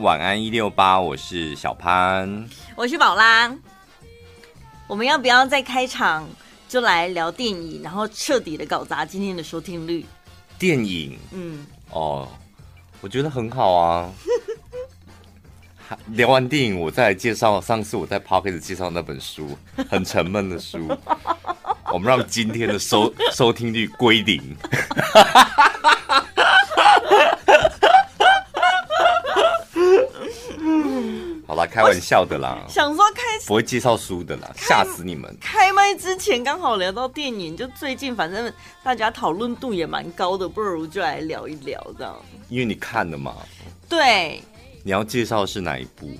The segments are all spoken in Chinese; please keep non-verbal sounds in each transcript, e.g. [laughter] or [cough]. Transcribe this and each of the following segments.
晚安一六八，我是小潘，我是宝拉。我们要不要在开场就来聊电影，然后彻底的搞砸今天的收听率？电影，嗯，哦，我觉得很好啊。[laughs] 聊完电影，我再来介绍上次我在 p o c k e t 介绍那本书，很沉闷的书。[laughs] 我们让今天的收收听率归零。[laughs] 好啦，开玩笑的啦。想说开始不会介绍书的啦，吓死你们！开麦之前刚好聊到电影，就最近反正大家讨论度也蛮高的，不如就来聊一聊这样。因为你看了嘛？对。你要介绍的是哪一部？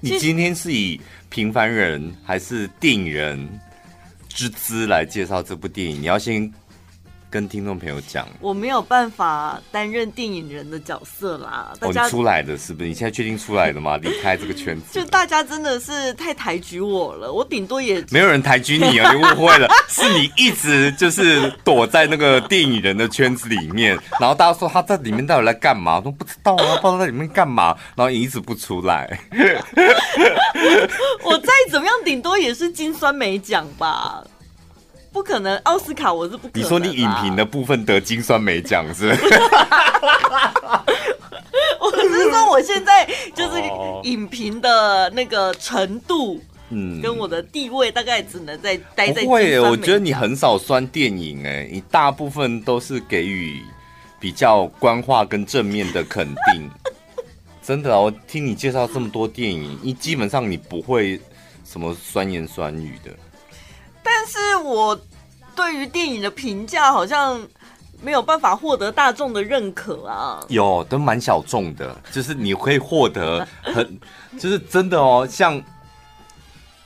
你今天是以平凡人还是电影人之姿来介绍这部电影？你要先。跟听众朋友讲，我没有办法担任电影人的角色啦。大家、哦、出来的是不是？你现在确定出来的吗？[laughs] 离开这个圈子，就大家真的是太抬举我了。我顶多也没有人抬举你啊，你误会了，[laughs] 是你一直就是躲在那个电影人的圈子里面，然后大家说他在里面到底在干嘛？我说不知道啊，不知道在里面干嘛，然后你一直不出来。[laughs] 我再怎么样，顶多也是金酸梅奖吧。不可能，奥斯卡我是不可能。你说你影评的部分得金酸梅奖是？[laughs] 我是说我现在就是影评的那个程度，嗯，跟我的地位大概只能在待在。不会，我觉得你很少酸电影，哎，你大部分都是给予比较官话跟正面的肯定。[laughs] 真的，我听你介绍这么多电影，你基本上你不会什么酸言酸语的。但是我对于电影的评价好像没有办法获得大众的认可啊。有，都蛮小众的，就是你可以获得很，[laughs] 就是真的哦。像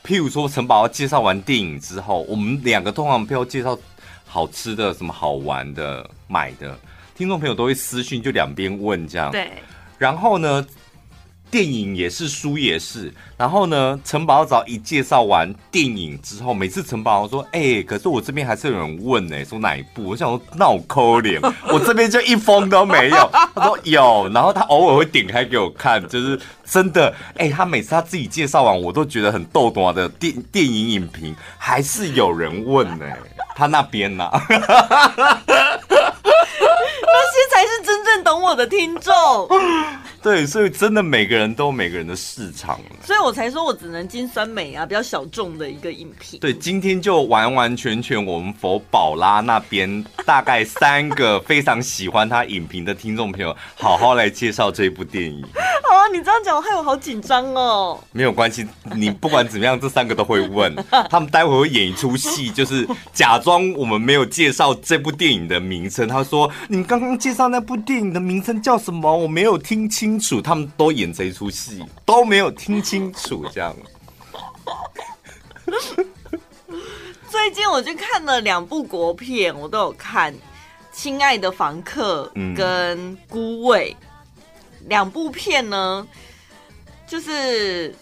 譬如说，陈宝要介绍完电影之后，我们两个通常不要介绍好吃的、什么好玩的、买的，听众朋友都会私讯，就两边问这样。对，然后呢？电影也是，书也是。然后呢，陈宝早一介绍完电影之后，每次陈宝说：“哎、欸，可是我这边还是有人问呢、欸，说哪一部？”我想说：“那我抠脸，[laughs] 我这边就一封都没有。”他说：“有。”然后他偶尔会点开给我看，就是真的。哎、欸，他每次他自己介绍完，我都觉得很逗懂的电电影影评，还是有人问呢、欸。他那边呢、啊？[laughs] 那些才是真正懂我的听众。[laughs] 对，所以真的每个人都有每个人的市场，所以我才说我只能金酸梅啊，比较小众的一个影评。对，今天就完完全全我们佛宝拉那边大概三个非常喜欢他影评的听众朋友，好好来介绍这部电影。好 [laughs] 啊，你这样讲害我好紧张哦。没有关系，你不管怎么样，这三个都会问，[laughs] 他们待会会演一出戏，就是假装我们没有介绍这部电影的名称。他说：“你刚刚介绍那部电影的名称叫什么？我没有听清。”清楚，他们都演这一出戏，都没有听清楚，这样。[laughs] 最近我就看了两部国片，我都有看，《亲爱的房客》跟《孤味》两、嗯、部片呢，就是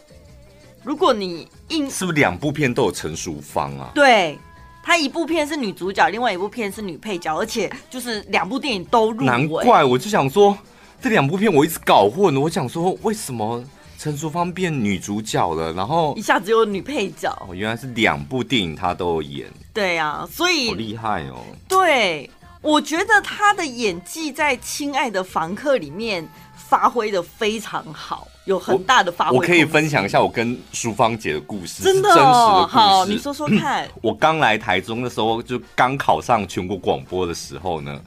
如果你硬是不是两部片都有陈淑芳啊？对，她一部片是女主角，另外一部片是女配角，而且就是两部电影都入围。难怪我就想说。这两部片我一直搞混，我想说为什么陈淑芳变女主角了，然后一下子有女配角。哦，原来是两部电影她都有演。对啊，所以好厉害哦。对，我觉得她的演技在《亲爱的房客》里面发挥的非常好，有很大的发挥。我可以分享一下我跟淑芳姐的故事，真的真实的故事。好，你说说看。我刚来台中的时候，就刚考上全国广播的时候呢。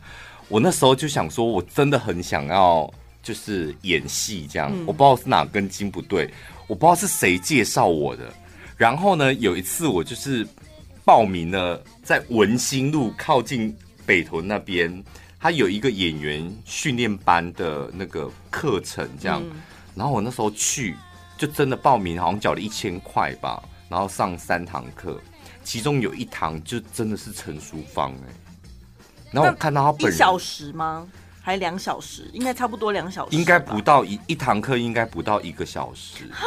我那时候就想说，我真的很想要就是演戏这样，我不知道是哪根筋不对，我不知道是谁介绍我的。然后呢，有一次我就是报名了，在文心路靠近北屯那边，他有一个演员训练班的那个课程这样。然后我那时候去，就真的报名，好像缴了一千块吧，然后上三堂课，其中有一堂就真的是陈淑芳哎。然后我看到他本人，一小时吗？还是两小时？应该差不多两小时。应该不到一一堂课，应该不到一个小时。哈，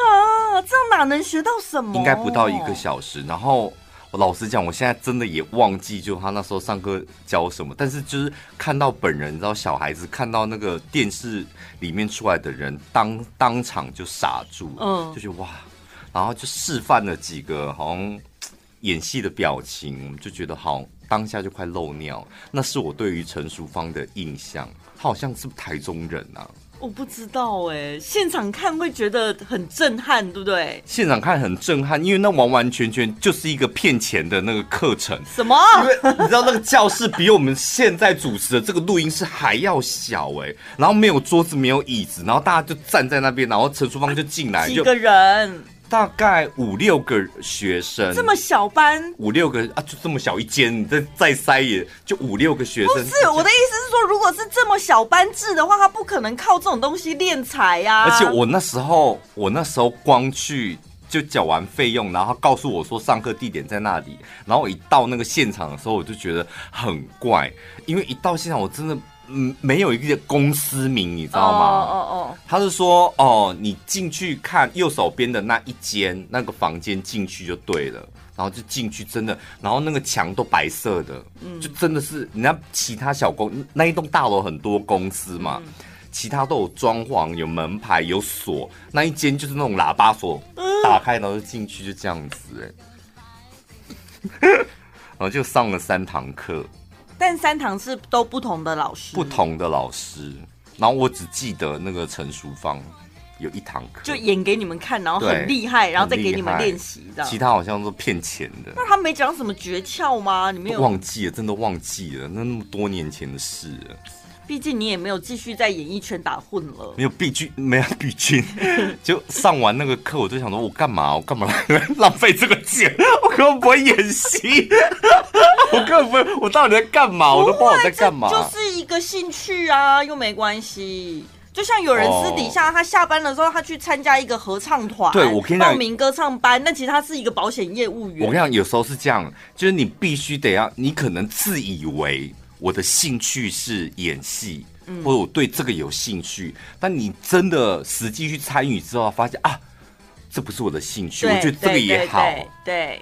这样哪能学到什么？应该不到一个小时。然后我老实讲，我现在真的也忘记，就他那时候上课教什么。但是就是看到本人，你知道，小孩子看到那个电视里面出来的人，当当场就傻住，嗯，就觉得哇，然后就示范了几个好像演戏的表情，就觉得好，当下就快漏尿。那是我对于陈淑芳的印象，他好像是台中人啊？我不知道哎，现场看会觉得很震撼，对不对？现场看很震撼，因为那完完全全就是一个骗钱的那个课程。什么？因为你知道那个教室比我们现在主持的这个录音室还要小哎，然后没有桌子，没有椅子，然后大家就站在那边，然后陈淑芳就进来，几个人。大概五六个学生，这么小班，五六个啊，就这么小一间，你再再塞也就五六个学生。不是我的意思是说，如果是这么小班制的话，他不可能靠这种东西敛财呀。而且我那时候，我那时候光去就缴完费用，然后告诉我说上课地点在那里，然后我一到那个现场的时候，我就觉得很怪，因为一到现场我真的。嗯，没有一个公司名，你知道吗？哦哦哦，他是说，哦，你进去看右手边的那一间那个房间进去就对了，然后就进去，真的，然后那个墙都白色的，嗯，就真的是，人家其他小公那一栋大楼很多公司嘛，嗯、其他都有装潢、有门牌、有锁，那一间就是那种喇叭锁，打开然后就进去就这样子，哎，[laughs] 然后就上了三堂课。但三堂是都不同的老师，不同的老师。然后我只记得那个陈淑芳有一堂课，就演给你们看，然后很厉害，然后再给你们练习，这样。其他好像都骗钱的。那他没讲什么诀窍吗？你没有忘记了？真的忘记了？那那么多年前的事了。毕竟你也没有继续在演艺圈打混了，没有毕竟没有毕竟，[laughs] 就上完那个课，我就想说，我干嘛？我干嘛来浪费这个钱？我根本不会演戏，[laughs] 我根本不会，我到底在干嘛？我都不知道我在干嘛。就是一个兴趣啊，又没关系。就像有人私底下，他下班的时候，他去参加一个合唱团，对，我跟你讲，报名歌唱班，那其实他是一个保险业务员。我跟你讲，有时候是这样，就是你必须得要，你可能自以为。我的兴趣是演戏，嗯、或者我对这个有兴趣。但你真的实际去参与之后，发现啊，这不是我的兴趣。我觉得这个也好，对，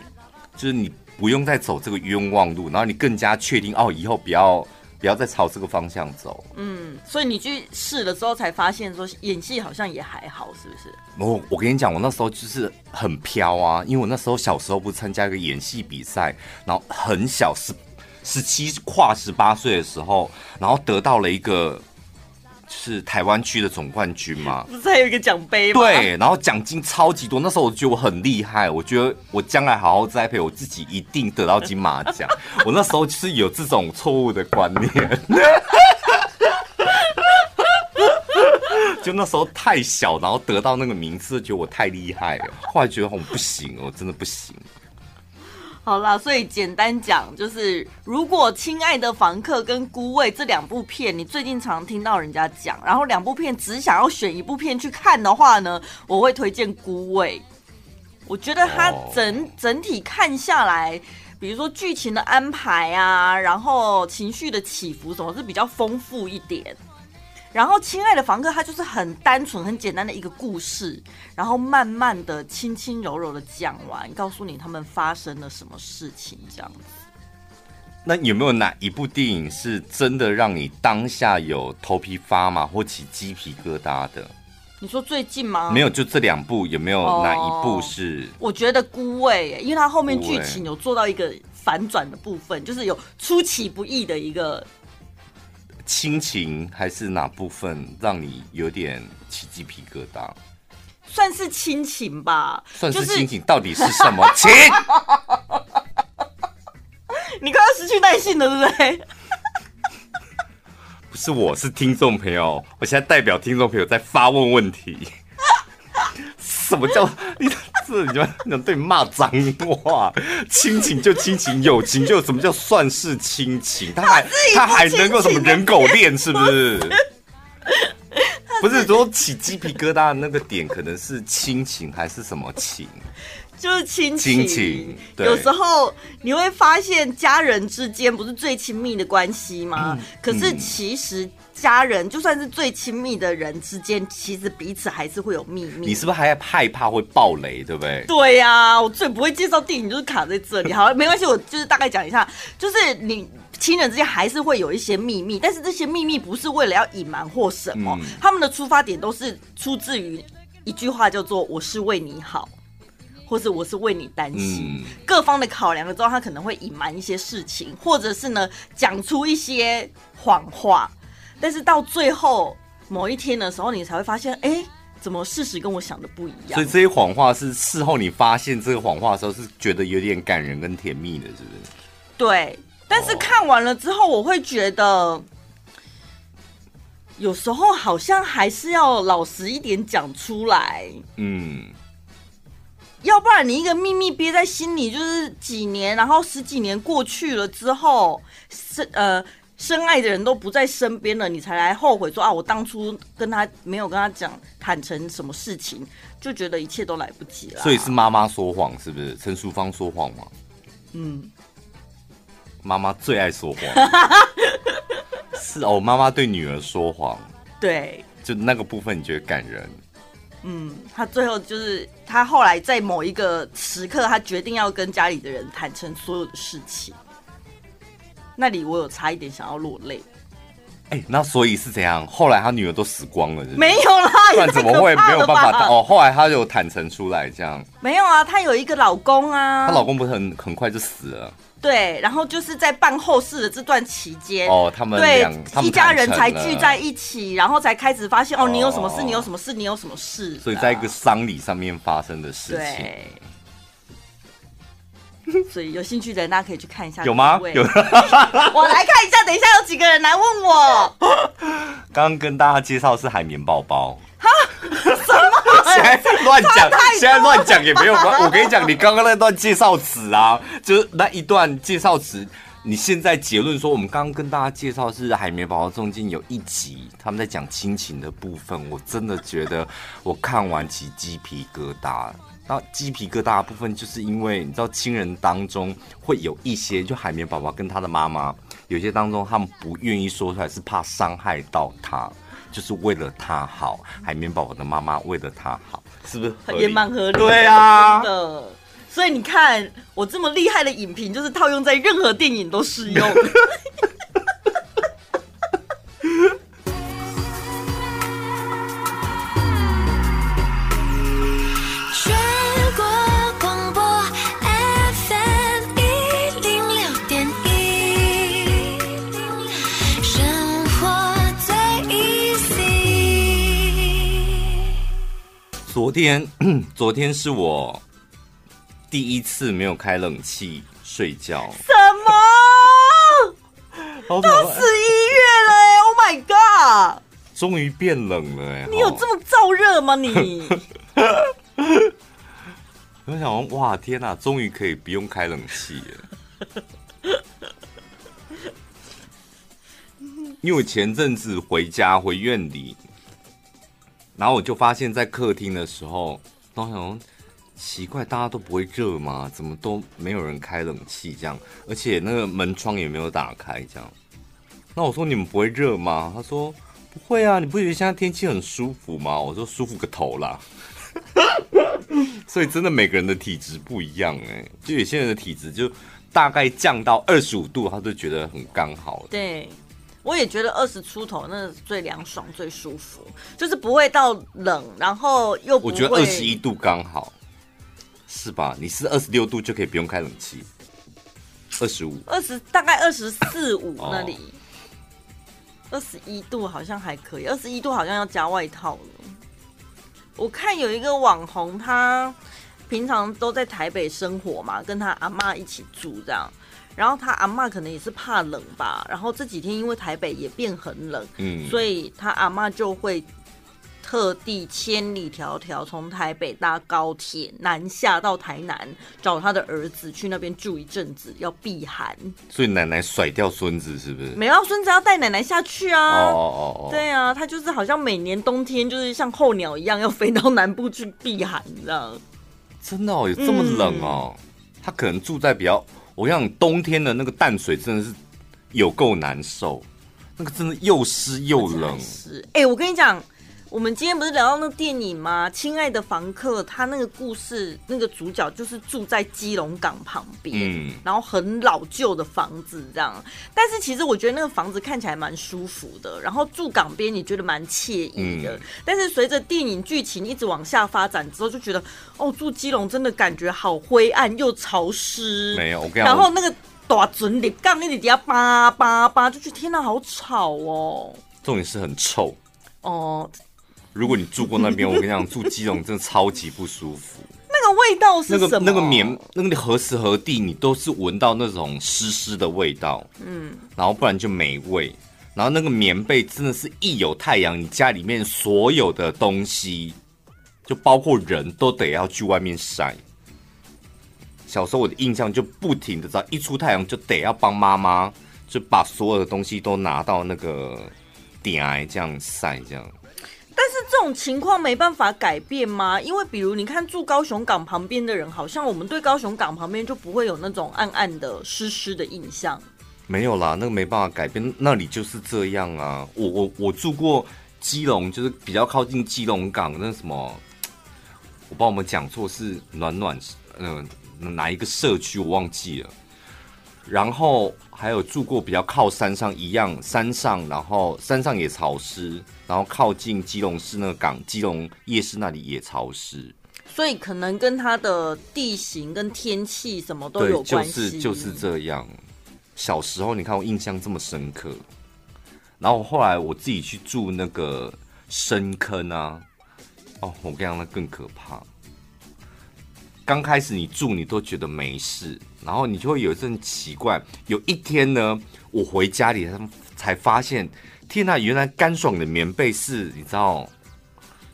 就是你不用再走这个冤枉路，然后你更加确定哦，以后不要不要再朝这个方向走。嗯，所以你去试了之后，才发现说演戏好像也还好，是不是？我我跟你讲，我那时候就是很飘啊，因为我那时候小时候不是参加一个演戏比赛，然后很小是。十七跨十八岁的时候，然后得到了一个就是台湾区的总冠军嘛，不是还有一个奖杯吗？对，然后奖金超级多。那时候我觉得我很厉害，我觉得我将来好好栽培我自己，一定得到金马奖。[laughs] 我那时候就是有这种错误的观念，[laughs] 就那时候太小，然后得到那个名次，觉得我太厉害了。后来觉得我不行，我真的不行。好啦，所以简单讲就是，如果《亲爱的房客》跟《孤味》这两部片，你最近常听到人家讲，然后两部片只想要选一部片去看的话呢，我会推荐《孤味》。我觉得它整、oh. 整体看下来，比如说剧情的安排啊，然后情绪的起伏什么，是比较丰富一点。然后，亲爱的房客，他就是很单纯、很简单的一个故事，然后慢慢的、轻轻柔柔的讲完，告诉你他们发生了什么事情，这样子。那有没有哪一部电影是真的让你当下有头皮发麻或起鸡皮疙瘩的？你说最近吗？没有，就这两部，有没有哪一部是？哦、我觉得《孤味》，因为它后面剧情有做到一个反转的部分，就是有出其不意的一个。亲情还是哪部分让你有点起鸡皮疙瘩？算是亲情吧，算是亲情，到底是什么情？[laughs] [laughs] 你快要失去耐性了，对不对？不是，我是听众朋友，我现在代表听众朋友在发问问题。什么叫你？这你们你们对你骂脏话？亲情就亲情，友情就什么叫算是亲情？他还他还能够什么人狗恋？是不是？[laughs] 不是说起鸡皮疙瘩的那个点，可能是亲情还是什么情？就是亲情，亲情。有时候你会发现，家人之间不是最亲密的关系吗？嗯、可是其实家人就算是最亲密的人之间，其实彼此还是会有秘密。你是不是还害怕会爆雷，对不对？对呀、啊，我最不会介绍电影就是卡在这里。[laughs] 好，没关系，我就是大概讲一下，就是你亲人之间还是会有一些秘密，但是这些秘密不是为了要隐瞒或什么，嗯、他们的出发点都是出自于一句话，叫做“我是为你好”。或者我是为你担心，嗯、各方的考量了之后，他可能会隐瞒一些事情，或者是呢讲出一些谎话，但是到最后某一天的时候，你才会发现，哎、欸，怎么事实跟我想的不一样？所以这些谎话是事后你发现这个谎话的时候，是觉得有点感人跟甜蜜的，是不是？对，但是看完了之后，我会觉得有时候好像还是要老实一点讲出来，嗯。要不然你一个秘密憋在心里，就是几年，然后十几年过去了之后，深呃深爱的人都不在身边了，你才来后悔说啊，我当初跟他没有跟他讲坦诚什么事情，就觉得一切都来不及了。所以是妈妈说谎，是不是？陈淑芳说谎吗？嗯，妈妈最爱说谎。[laughs] 是哦，妈妈对女儿说谎。对，就那个部分你觉得感人？嗯，他最后就是他后来在某一个时刻，他决定要跟家里的人坦诚所有的事情。那里我有差一点想要落泪。哎、欸，那所以是怎样？后来他女儿都死光了是是？没有啦，不然怎么会没有办法？哦，后来他就坦诚出来这样。没有啊，她有一个老公啊。她老公不是很很快就死了。对，然后就是在办后事的这段期间，哦，他们对一家人才聚在一起，然后才开始发现，哦，你有什么事？你有什么事？你有什么事？所以在一个丧礼上面发生的事情。对。[laughs] 所以有兴趣的人，大家可以去看一下。有吗？有。[laughs] 我来看一下，等一下有几个人来问我。[laughs] 刚刚跟大家介绍是海绵宝宝。哈？什么？现在乱讲，现在乱讲也没有关。我跟你讲，你刚刚那段介绍词啊，[laughs] 就是那一段介绍词，你现在结论说，我们刚刚跟大家介绍是海绵宝宝中间有一集他们在讲亲情的部分，我真的觉得我看完起鸡皮疙瘩。那鸡皮疙瘩的部分，就是因为你知道，亲人当中会有一些，就海绵宝宝跟他的妈妈，有些当中他们不愿意说出来，是怕伤害到他，就是为了他好。海绵宝宝的妈妈为了他好，是不是也蛮合理？对啊，所以你看，我这么厉害的影评，就是套用在任何电影都适用。[laughs] 昨天，[clears throat] 昨天是我第一次没有开冷气睡觉。什么？都十一月了哎！Oh my god！终于变冷了哎！你有这么燥热吗你？[laughs] 我想说，哇天哪，终于可以不用开冷气了。[laughs] 因为我前阵子回家回院里。然后我就发现，在客厅的时候，都想奇怪，大家都不会热吗？怎么都没有人开冷气这样？而且那个门窗也没有打开这样。那我说你们不会热吗？他说不会啊，你不觉得现在天气很舒服吗？我说舒服个头啦！[laughs] 所以真的每个人的体质不一样哎、就有些人的体质就大概降到二十五度，他就觉得很刚好。对。我也觉得二十出头那最凉爽、最舒服，就是不会到冷，然后又不。我觉得二十一度刚好，是吧？你是二十六度就可以不用开冷气，二十五、二十大概二十四五那里，二十一度好像还可以，二十一度好像要加外套了。我看有一个网红，他平常都在台北生活嘛，跟他阿妈一起住这样。然后他阿妈可能也是怕冷吧，然后这几天因为台北也变很冷，嗯，所以他阿妈就会特地千里迢迢从台北搭高铁南下到台南找他的儿子去那边住一阵子，要避寒。所以奶奶甩掉孙子是不是？没有，孙子要带奶奶下去啊！哦哦哦，对啊，他就是好像每年冬天就是像候鸟一样要飞到南部去避寒，你知道。真的哦，有这么冷哦？嗯、他可能住在比较，我讲冬天的那个淡水真的是有够难受，那个真的又湿又冷。是，哎、我跟你讲。我们今天不是聊到那个电影吗？亲爱的房客，他那个故事，那个主角就是住在基隆港旁边，嗯，然后很老旧的房子这样。但是其实我觉得那个房子看起来蛮舒服的，然后住港边你觉得蛮惬意的。嗯、但是随着电影剧情一直往下发展之后，就觉得哦，住基隆真的感觉好灰暗又潮湿。没有，我跟你，然后那个大准里杠那里底下叭叭叭，就觉得天哪，好吵哦。重点是很臭哦。如果你住过那边，我跟你讲，住基隆真的超级不舒服。[laughs] 那个味道是什么？那个棉，那个何时何地，你都是闻到那种湿湿的味道。嗯，然后不然就没味。然后那个棉被真的是一有太阳，你家里面所有的东西，就包括人都得要去外面晒。小时候我的印象就不停的，只要一出太阳就得要帮妈妈就把所有的东西都拿到那个顶来这样晒，这样。但是这种情况没办法改变吗？因为比如你看住高雄港旁边的人，好像我们对高雄港旁边就不会有那种暗暗的湿湿的印象。没有啦，那个没办法改变，那里就是这样啊。我我我住过基隆，就是比较靠近基隆港那什么，我帮我们讲错是暖暖，嗯、哪一个社区我忘记了。然后还有住过比较靠山上一样，山上然后山上也潮湿，然后靠近基隆市那个港，基隆夜市那里也潮湿，所以可能跟它的地形跟天气什么都有关系。就是就是这样。小时候你看我印象这么深刻，然后后来我自己去住那个深坑啊，哦，我跟你讲那更可怕。刚开始你住你都觉得没事，然后你就会有一阵奇怪。有一天呢，我回家里才发现，天呐，原来干爽的棉被是，你知道，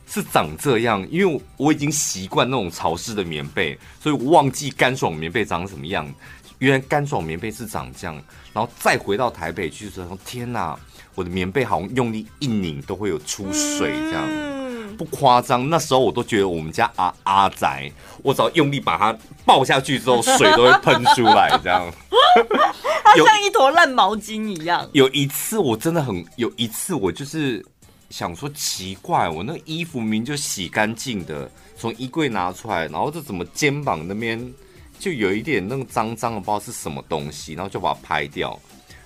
是长这样。因为我已经习惯那种潮湿的棉被，所以我忘记干爽棉被长什么样。原来干爽棉被是长这样。然后再回到台北去的时候，天呐，我的棉被好像用力一拧都会有出水这样。嗯不夸张，那时候我都觉得我们家阿阿宅，我只要用力把它抱下去之后，水都会喷出来，这样。[laughs] 它像一坨烂毛巾一样。有一次我真的很，有一次我就是想说奇怪，我那个衣服明明就洗干净的，从衣柜拿出来，然后这怎么肩膀那边就有一点那个脏脏的，不知道是什么东西，然后就把它拍掉。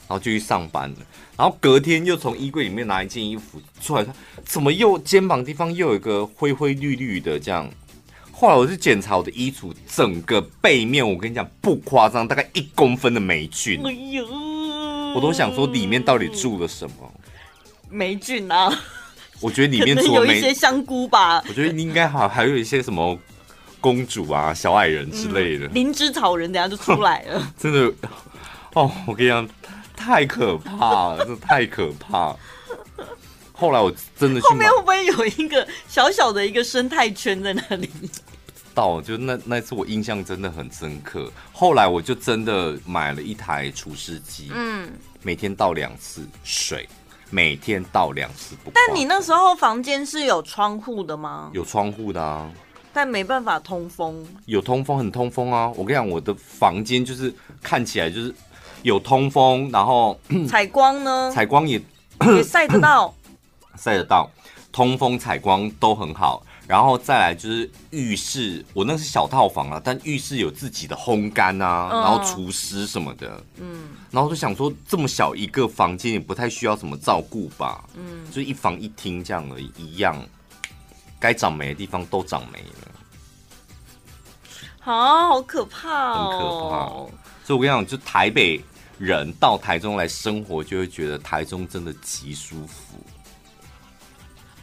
然后就去上班了，然后隔天又从衣柜里面拿一件衣服出来，怎么又肩膀地方又有一个灰灰绿绿的这样？后来我就检查我的衣橱，整个背面我跟你讲不夸张，大概一公分的霉菌。[laughs] 哎呦，我都想说里面到底住了什么？霉菌啊？我觉得里面有一些香菇吧。我觉得应该还还有一些什么公主啊、小矮人之类的。灵芝草人等下就出来了。[laughs] 真的哦，我跟你讲。太可怕了，[laughs] 这太可怕。后来我真的去，后面会不会有一个小小的一个生态圈在那里？[laughs] 到就那那次我印象真的很深刻。后来我就真的买了一台除湿机，嗯，每天倒两次水，每天倒两次不。但你那时候房间是有窗户的吗？有窗户的啊，但没办法通风。有通风，很通风啊！我跟你讲，我的房间就是看起来就是。有通风，然后采光呢？采光也也晒得到，[coughs] 晒得到，通风采光都很好。然后再来就是浴室，我那是小套房啊，但浴室有自己的烘干啊，嗯、然后除湿什么的，嗯，然后就想说这么小一个房间也不太需要什么照顾吧，嗯，就一房一厅这样而已，一样，该长霉的地方都长霉了，啊，好可怕哦，很可怕。所以我跟你讲，就台北人到台中来生活，就会觉得台中真的极舒服。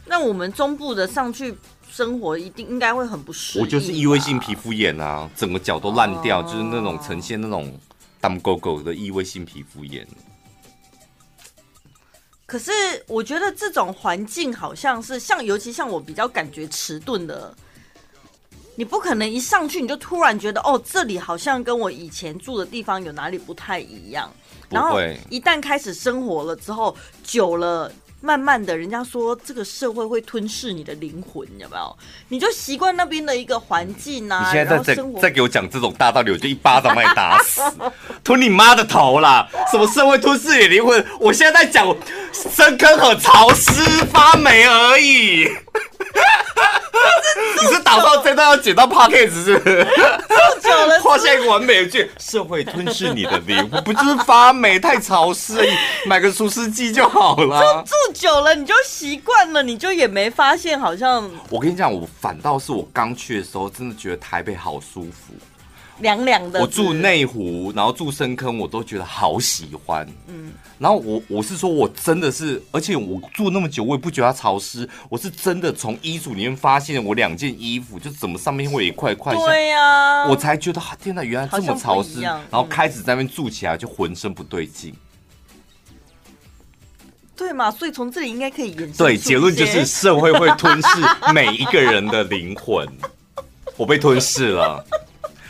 那我们中部的上去生活，一定应该会很不适应。我就是异位性皮肤炎啊，整个脚都烂掉，就是那种呈现那种当狗狗的异位性皮肤炎。可是我觉得这种环境好像是像，尤其像我比较感觉迟钝的。你不可能一上去你就突然觉得哦，这里好像跟我以前住的地方有哪里不太一样。然后一旦开始生活了之后，久了慢慢的，人家说这个社会会吞噬你的灵魂，有没有？你就习惯那边的一个环境啊。你现在在在在给我讲这种大道理，我就一巴掌把你打死，[laughs] 吞你妈的头啦！什么社会吞噬你灵魂？我现在在讲深坑很潮湿发霉而已。你是打算真的要剪到 podcast 是不是？住久了，画下一个完美的句。社会吞噬你的灵魂，不就是发霉太潮湿而已？买个除湿机就好了。住久了你就习惯了，你就也没发现好像。我跟你讲，我反倒是我刚去的时候，真的觉得台北好舒服。凉凉的，我住内湖，然后住深坑，我都觉得好喜欢。嗯，然后我我是说，我真的是，而且我住那么久，我也不觉得它潮湿。我是真的从衣橱里面发现，我两件衣服就怎么上面会有一块块。对呀、啊，我才觉得天哪，原来这么潮湿。然后开始在那边住起来，就浑身不对劲。对嘛？所以从这里应该可以延伸。对，结论就是社会会吞噬每一个人的灵魂。我被吞噬了。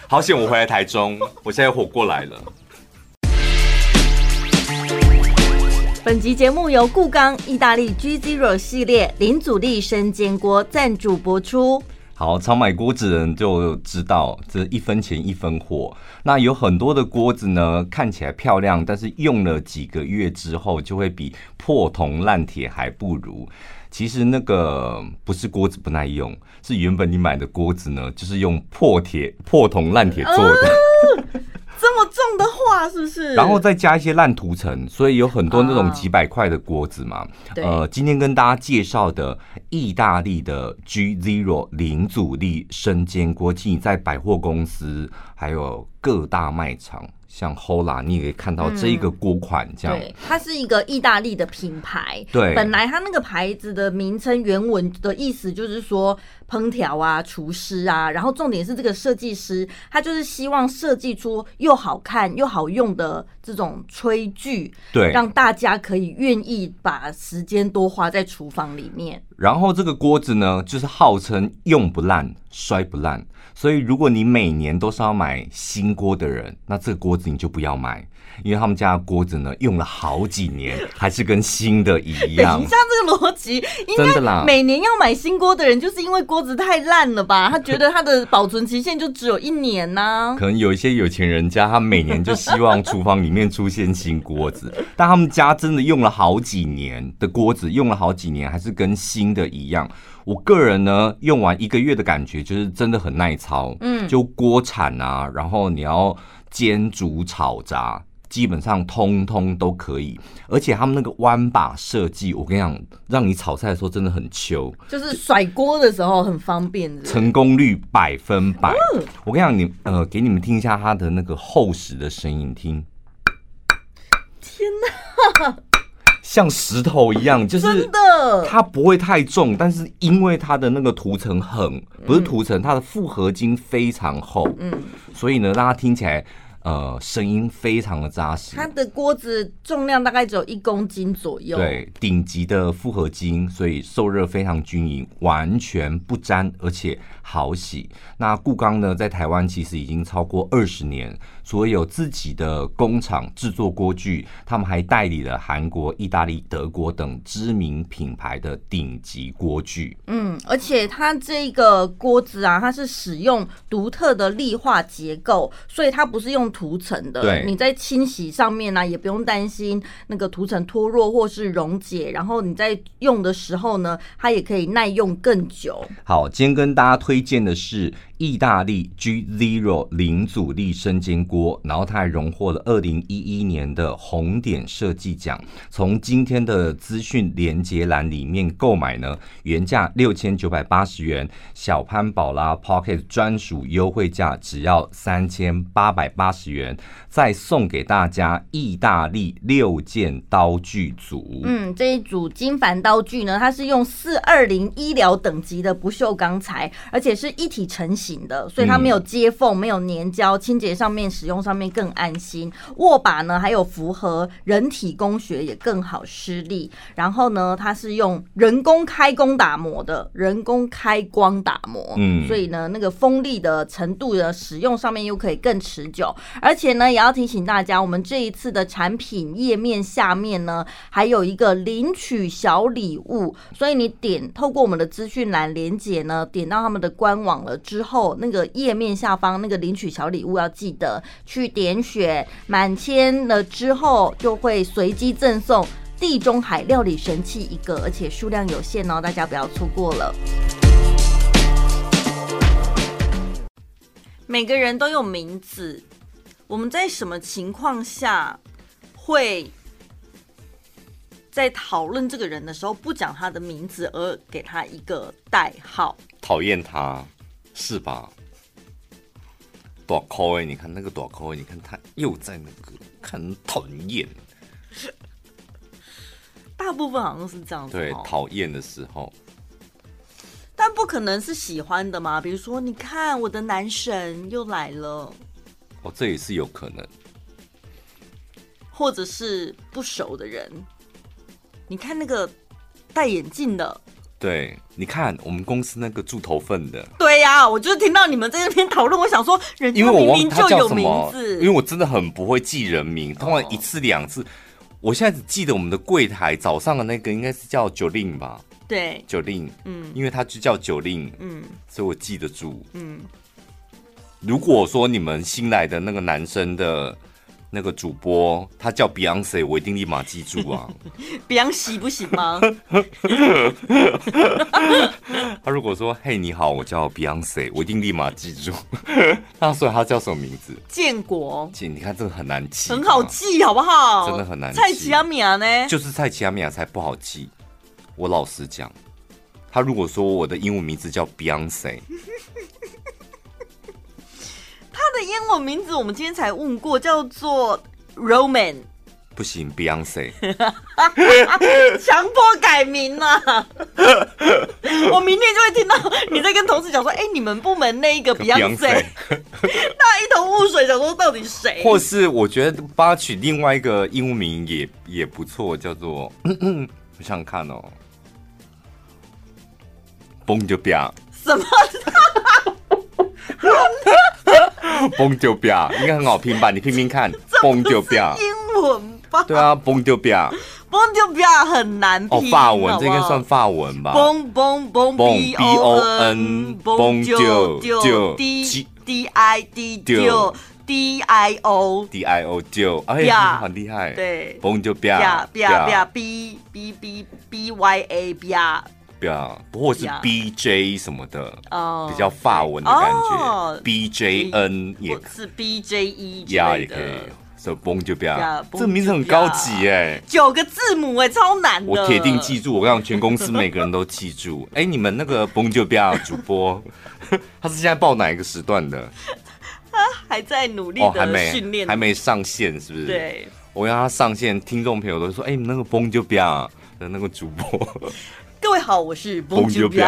好险我回来台中，我现在活过来了。本集节目由固冈意大利 G Zero 系列零阻力生煎锅赞助播出。好，常买锅子人就知道，这一分钱一分货。那有很多的锅子呢，看起来漂亮，但是用了几个月之后，就会比破铜烂铁还不如。其实那个不是锅子不耐用，是原本你买的锅子呢，就是用破铁、破铜烂铁做的。呃这么重的话是不是？然后再加一些烂涂层，所以有很多那种几百块的锅子嘛。呃，今天跟大家介绍的意大利的 G Zero 零阻力生煎锅，其实你在百货公司还有各大卖场。像 Hola，你也可以看到这一个锅款这样。嗯、对，它是一个意大利的品牌。对，本来它那个牌子的名称原文的意思就是说烹调啊、厨师啊，然后重点是这个设计师，他就是希望设计出又好看又好用的这种炊具，对，让大家可以愿意把时间多花在厨房里面。然后这个锅子呢，就是号称用不烂、摔不烂。所以，如果你每年都是要买新锅的人，那这个锅子你就不要买，因为他们家的锅子呢，用了好几年，还是跟新的一样。[laughs] 你像这个逻辑，真的啦。每年要买新锅的人，就是因为锅子太烂了吧？他觉得他的保存期限就只有一年呢、啊。可能有一些有钱人家，他每年就希望厨房里面出现新锅子，但他们家真的用了好几年的锅子，用了好几年还是跟新的一样。我个人呢，用完一个月的感觉就是真的很耐操，嗯，就锅铲啊，然后你要煎、煮、炒、炸，基本上通通都可以。而且他们那个弯把设计，我跟你讲，让你炒菜的时候真的很秋，就是甩锅的时候很方便是是？成功率百分百。嗯、我跟你讲，你呃，给你们听一下它的那个厚实的声音，听。天哪！像石头一样，就是真的它不会太重，但是因为它的那个涂层很，不是涂层，它的复合金非常厚，嗯，所以呢，让它听起来。呃，声音非常的扎实。它的锅子重量大概只有一公斤左右。对，顶级的复合金，所以受热非常均匀，完全不粘，而且好洗。那固冈呢，在台湾其实已经超过二十年，所以有自己的工厂制作锅具，他们还代理了韩国、意大利、德国等知名品牌的顶级锅具。嗯，而且它这个锅子啊，它是使用独特的立化结构，所以它不是用。涂层的，你在清洗上面呢、啊，也不用担心那个涂层脱落或是溶解。然后你在用的时候呢，它也可以耐用更久。好，今天跟大家推荐的是。意大利 G Zero 零阻力生煎锅，然后它还荣获了二零一一年的红点设计奖。从今天的资讯连接栏里面购买呢，原价六千九百八十元，小潘宝拉 Pocket 专属优惠价只要三千八百八十元，再送给大家意大利六件刀具组。嗯，这一组金凡刀具呢，它是用四二零医疗等级的不锈钢材，而且是一体成型。型的，所以它没有接缝，没有粘胶，清洁上面、使用上面更安心。握把呢，还有符合人体工学，也更好施力。然后呢，它是用人工开工打磨的，人工开光打磨，嗯，所以呢，那个锋利的程度的，使用上面又可以更持久。而且呢，也要提醒大家，我们这一次的产品页面下面呢，还有一个领取小礼物，所以你点透过我们的资讯栏连接呢，点到他们的官网了之后，那个页面下方那个领取小礼物要记得去点选，满千了之后就会随机赠送地中海料理神器一个，而且数量有限哦，大家不要错过了。每个人都有名字，我们在什么情况下会在讨论这个人的时候不讲他的名字，而给他一个代号？讨厌他是吧？短裤哎，你看那个短裤哎，你看他又在那个，很讨厌。大部分好像是这样子，对，讨厌的时候，但不可能是喜欢的嘛？比如说，你看我的男神又来了，哦，这也是有可能，或者是不熟的人，你看那个戴眼镜的，对，你看我们公司那个住头份的，对呀、啊，我就是听到你们在那边讨论，我想说，人家明明就有名字，因为我真的很不会记人名，通常一次两次。哦我现在只记得我们的柜台早上的那个应该是叫九令吧？对，九令，嗯，因为他就叫九令，嗯，所以我记得住，嗯。如果说你们新来的那个男生的。那个主播他叫 Beyonce，我一定立马记住啊。[laughs] Beyonce 不行吗？[laughs] 他如果说：“嘿，你好，我叫 Beyonce，我一定立马记住。[laughs] ”那所以他叫什么名字？建国。姐，你看这个很难记，很好记，好不好？真的很难记。蔡奇亚米亚呢？就是蔡奇亚米亚才不好记。我老实讲，他如果说我的英文名字叫 Beyonce。的英文名字我们今天才问过，叫做 Roman。不行，Beyonce。[laughs] 强迫改名了。[laughs] 我明天就会听到你在跟同事讲说：“哎、欸，你们部门那一个 Beyonce，[laughs] 那一头雾水，想说到底谁？”或是我觉得帮他取另外一个英文名也也不错，叫做……嗯嗯，我想想看哦，Bon Jovi。什么？蹦丢表应该很好拼吧？你拼拼看，蹦丢表英文吧？对啊，蹦丢比亚，蹦丢表很难拼。哦，法文，这应该算法文吧？蹦蹦蹦 B O N，蹦丢丢 D D I D 丢 D I O D I O 丢，哎呀，很厉害。对，蹦丢比亚比亚比亚 B B B B Y A 比亚。对啊，不或是 B J 什么的，oh, 比较法文的感觉。Oh, B J N 也是 B J E 呀，也可以。所以 Bon Jovi，这名字很高级哎，九个字母哎，超难的。我铁定记住，我让全公司每个人都记住。[laughs] 哎，你们那个 Bon Jovi 主播，[laughs] 他是现在报哪一个时段的？他 [laughs] 还在努力的训练，还没上线是不是？对，我让他上线，听众朋友都说，哎，你那个 Bon Jovi 的那个主播。各位好，我是 Bon Jovi。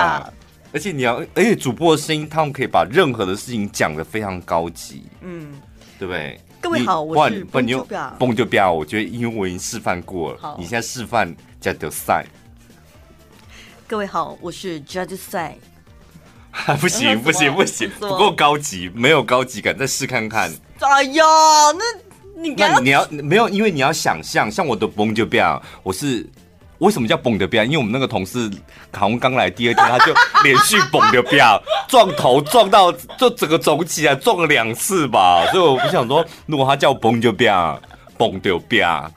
而且你要，而且主播的声音，他们可以把任何的事情讲得非常高级，嗯，对不对？各位好，我是 Bon Jovi。Bon Jovi，我觉得因为我已经示范过了，你现在示范加德赛。各位好，我是 Judge 赛。还 [laughs] 不行，[laughs] 不行，不行，不够高级，没有高级感，再试看看。哎呀，那你那你要没有，因为你要想象，像我的 Bon Jovi，我是。为什么叫蹦的标？因为我们那个同事好像刚来第二天，他就连续蹦的标，撞头撞到就整个肿起来，撞了两次吧。所以我不想说，如果他叫蹦就标，蹦就标，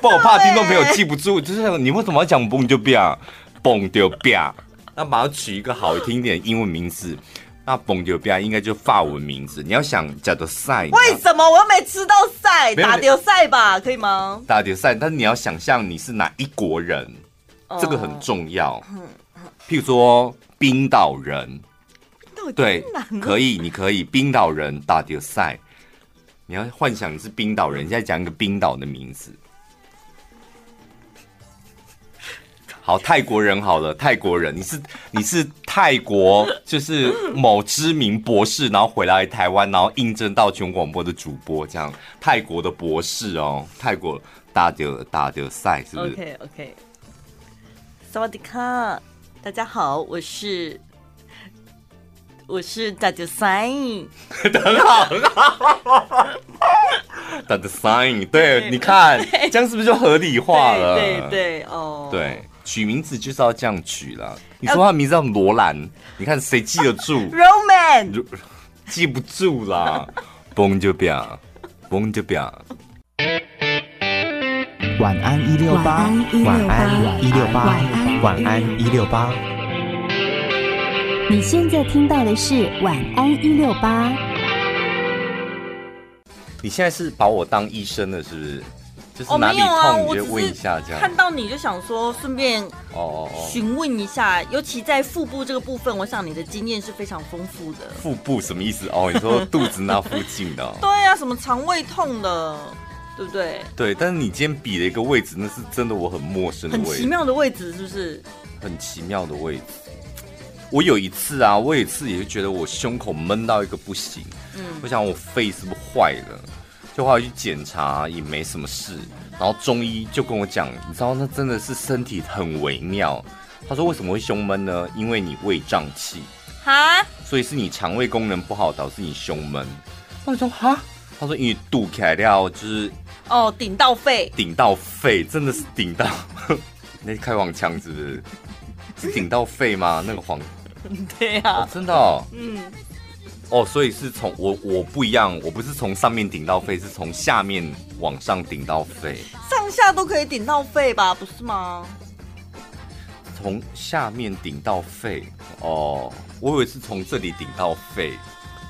不然我怕听众朋友记不住。就是你为什么要讲蹦就标，蹦就标？那把它取一个好听一点英文名字。那 Bon Jovi 应该就法文名字，你要想叫做赛。为什么我又没吃到赛？打丢赛吧，可以吗？打丢赛，但是你要想象你是哪一国人，哦、这个很重要。譬如说冰岛人，对，可以，你可以冰岛人打丢赛。你要幻想你是冰岛人，现在讲一个冰岛的名字。好，泰国人好了，泰国人，你是你是泰国就是某知名博士，然后回来台湾，然后应征到全国广播的主播，这样。泰国的博士哦，泰国打的打的赛是不是？OK OK，萨瓦迪卡，大家好，我是我是大的赛，[laughs] 很好很好，大的赛，对，你看 [laughs] 这样是不是就合理化了？对对，对哦，对。取名字就是要这样取了。你说他名字叫罗兰，你看谁记得住？[laughs] Roman 记不住啦。[laughs] 嘣就变，嘣就变。晚安一六八，晚安一六八，晚安一六八。你现在听到的是晚安一六八。你现在是把我当医生了，是不是？就是哪里痛，你就问一下这样。看到你就想说，顺便哦询问一下，尤其在腹部这个部分，我想你的经验是非常丰富的。腹部什么意思？哦，你说 [laughs] 肚子那附近的？对呀，什么肠胃痛的，对不对？对，但是你今天比了一个位置，那是真的我很陌生的位置，很奇妙的位置，是不是？很奇妙的位置。我有一次啊，我有一次也是觉得我胸口闷到一个不行，嗯，我想我肺是不是坏了？就后来去检查也没什么事，然后中医就跟我讲，你知道那真的是身体很微妙。他说为什么会胸闷呢？因为你胃胀气，哈，所以是你肠胃功能不好导致你胸闷。我说哈，他说因为堵开了就是哦顶到肺，顶到肺真的是顶到，[laughs] 那开黄腔是不是？是顶到肺吗？那个黄，[laughs] 对呀、啊哦，真的、哦，嗯。哦，所以是从我我不一样，我不是从上面顶到肺，是从下面往上顶到肺。上下都可以顶到肺吧？不是吗？从下面顶到肺，哦，我以为是从这里顶到肺。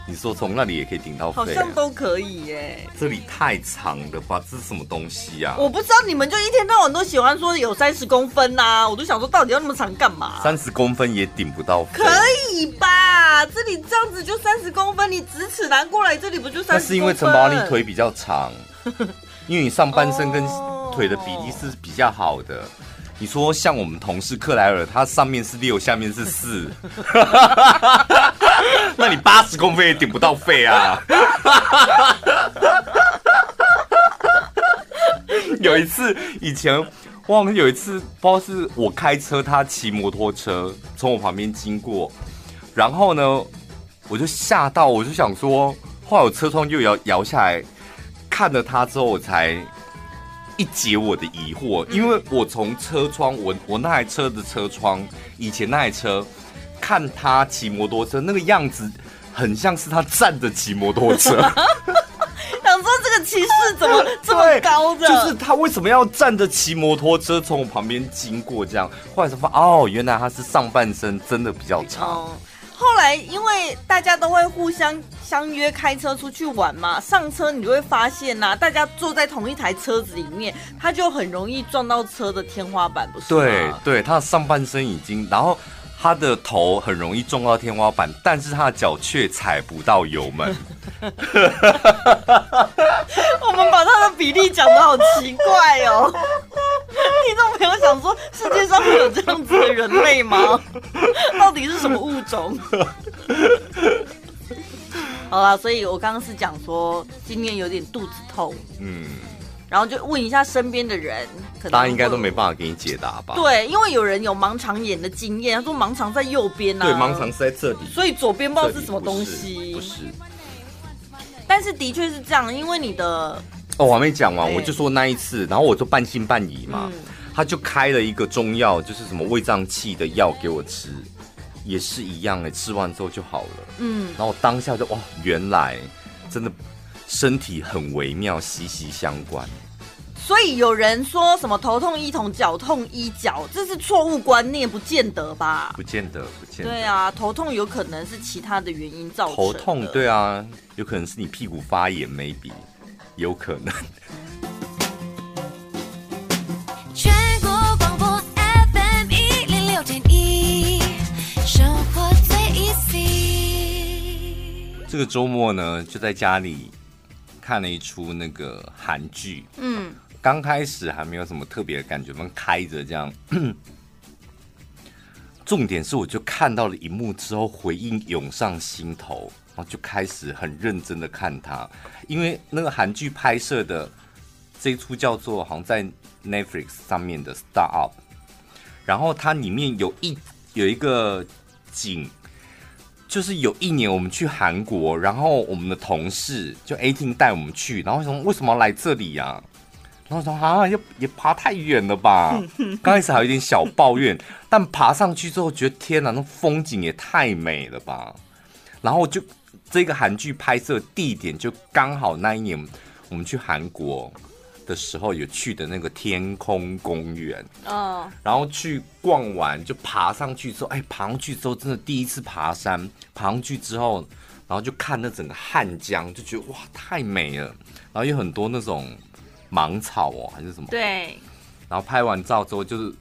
你说从那里也可以顶到肺？好像都可以耶。这里太长了吧？这是什么东西啊？我不知道，你们就一天到晚都喜欢说有三十公分呐、啊，我都想说到底要那么长干嘛？三十公分也顶不到肺。可以吧？这里这样子就三十公分，你直尺拿过来，这里不就三十？那是因为陈宝你腿比较长，[laughs] 因为你上半身跟腿的比例是比较好的。你说像我们同事克莱尔，他上面是六，下面是四，[laughs] 那你八十公分也顶不到肺啊！有一次，以前忘了有一次，不知道是我开车，他骑摩托车从我旁边经过，然后呢，我就吓到，我就想说，后来我车窗就摇摇下来，看了他之后，我才。一解我的疑惑，因为我从车窗，我我那台车的车窗，以前那台车，看他骑摩托车那个样子，很像是他站着骑摩托车。[laughs] 想说这个骑士怎么 [laughs] 这么高的？就是他为什么要站着骑摩托车从我旁边经过这样？后来才发现，哦，原来他是上半身真的比较长。哦后来，因为大家都会互相相约开车出去玩嘛，上车你就会发现呐、啊，大家坐在同一台车子里面，他就很容易撞到车的天花板，不是？对对，他的上半身已经，然后他的头很容易撞到天花板，但是他的脚却踩不到油门。[laughs] 我们把他的比例讲的好奇怪哦。[laughs] 听众朋友想说，世界上会有这样子的人类吗？[laughs] 到底是什么物种？好啦，所以我刚刚是讲说今天有点肚子痛，嗯，然后就问一下身边的人，可能大家应该都没办法给你解答吧？对，因为有人有盲肠炎的经验，他说盲肠在右边啊，对，盲肠是在这里，所以左边不知道是什么东西，不是，但是的确是这样，因为你的。哦，我还没讲完，我就说那一次，然后我就半信半疑嘛，嗯、他就开了一个中药，就是什么胃胀气的药给我吃，也是一样的，吃完之后就好了。嗯，然后我当下就哇，原来真的身体很微妙，息息相关。所以有人说什么头痛医头，脚痛医脚，这是错误观念，不见得吧？不见得，不见得。对啊，头痛有可能是其他的原因造成的。头痛，对啊，有可能是你屁股发炎，maybe。有可能。全国广播 FM 一零六点一，生活最 easy。这个周末呢，就在家里看了一出那个韩剧。嗯，刚开始还没有什么特别的感觉，我们开着这样，[coughs] 重点是，我就看到了一幕之后，回忆涌上心头，然后就开始很认真的看它，因为那个韩剧拍摄的这一出叫做好像在 Netflix 上面的《Star Up》，然后它里面有一有一个景。就是有一年我们去韩国，然后我们的同事就 A 听带我们去，然后说为什么来这里呀、啊？然后说啊，也也爬太远了吧。[laughs] 刚开始还有一点小抱怨，但爬上去之后觉得天哪，那风景也太美了吧。然后就这个韩剧拍摄地点就刚好那一年我们去韩国。的时候有去的那个天空公园，嗯，然后去逛完就爬上去之后，哎，爬上去之后真的第一次爬山，爬上去之后，然后就看那整个汉江，就觉得哇太美了，然后有很多那种芒草哦还是什么，对，然后拍完照之后就是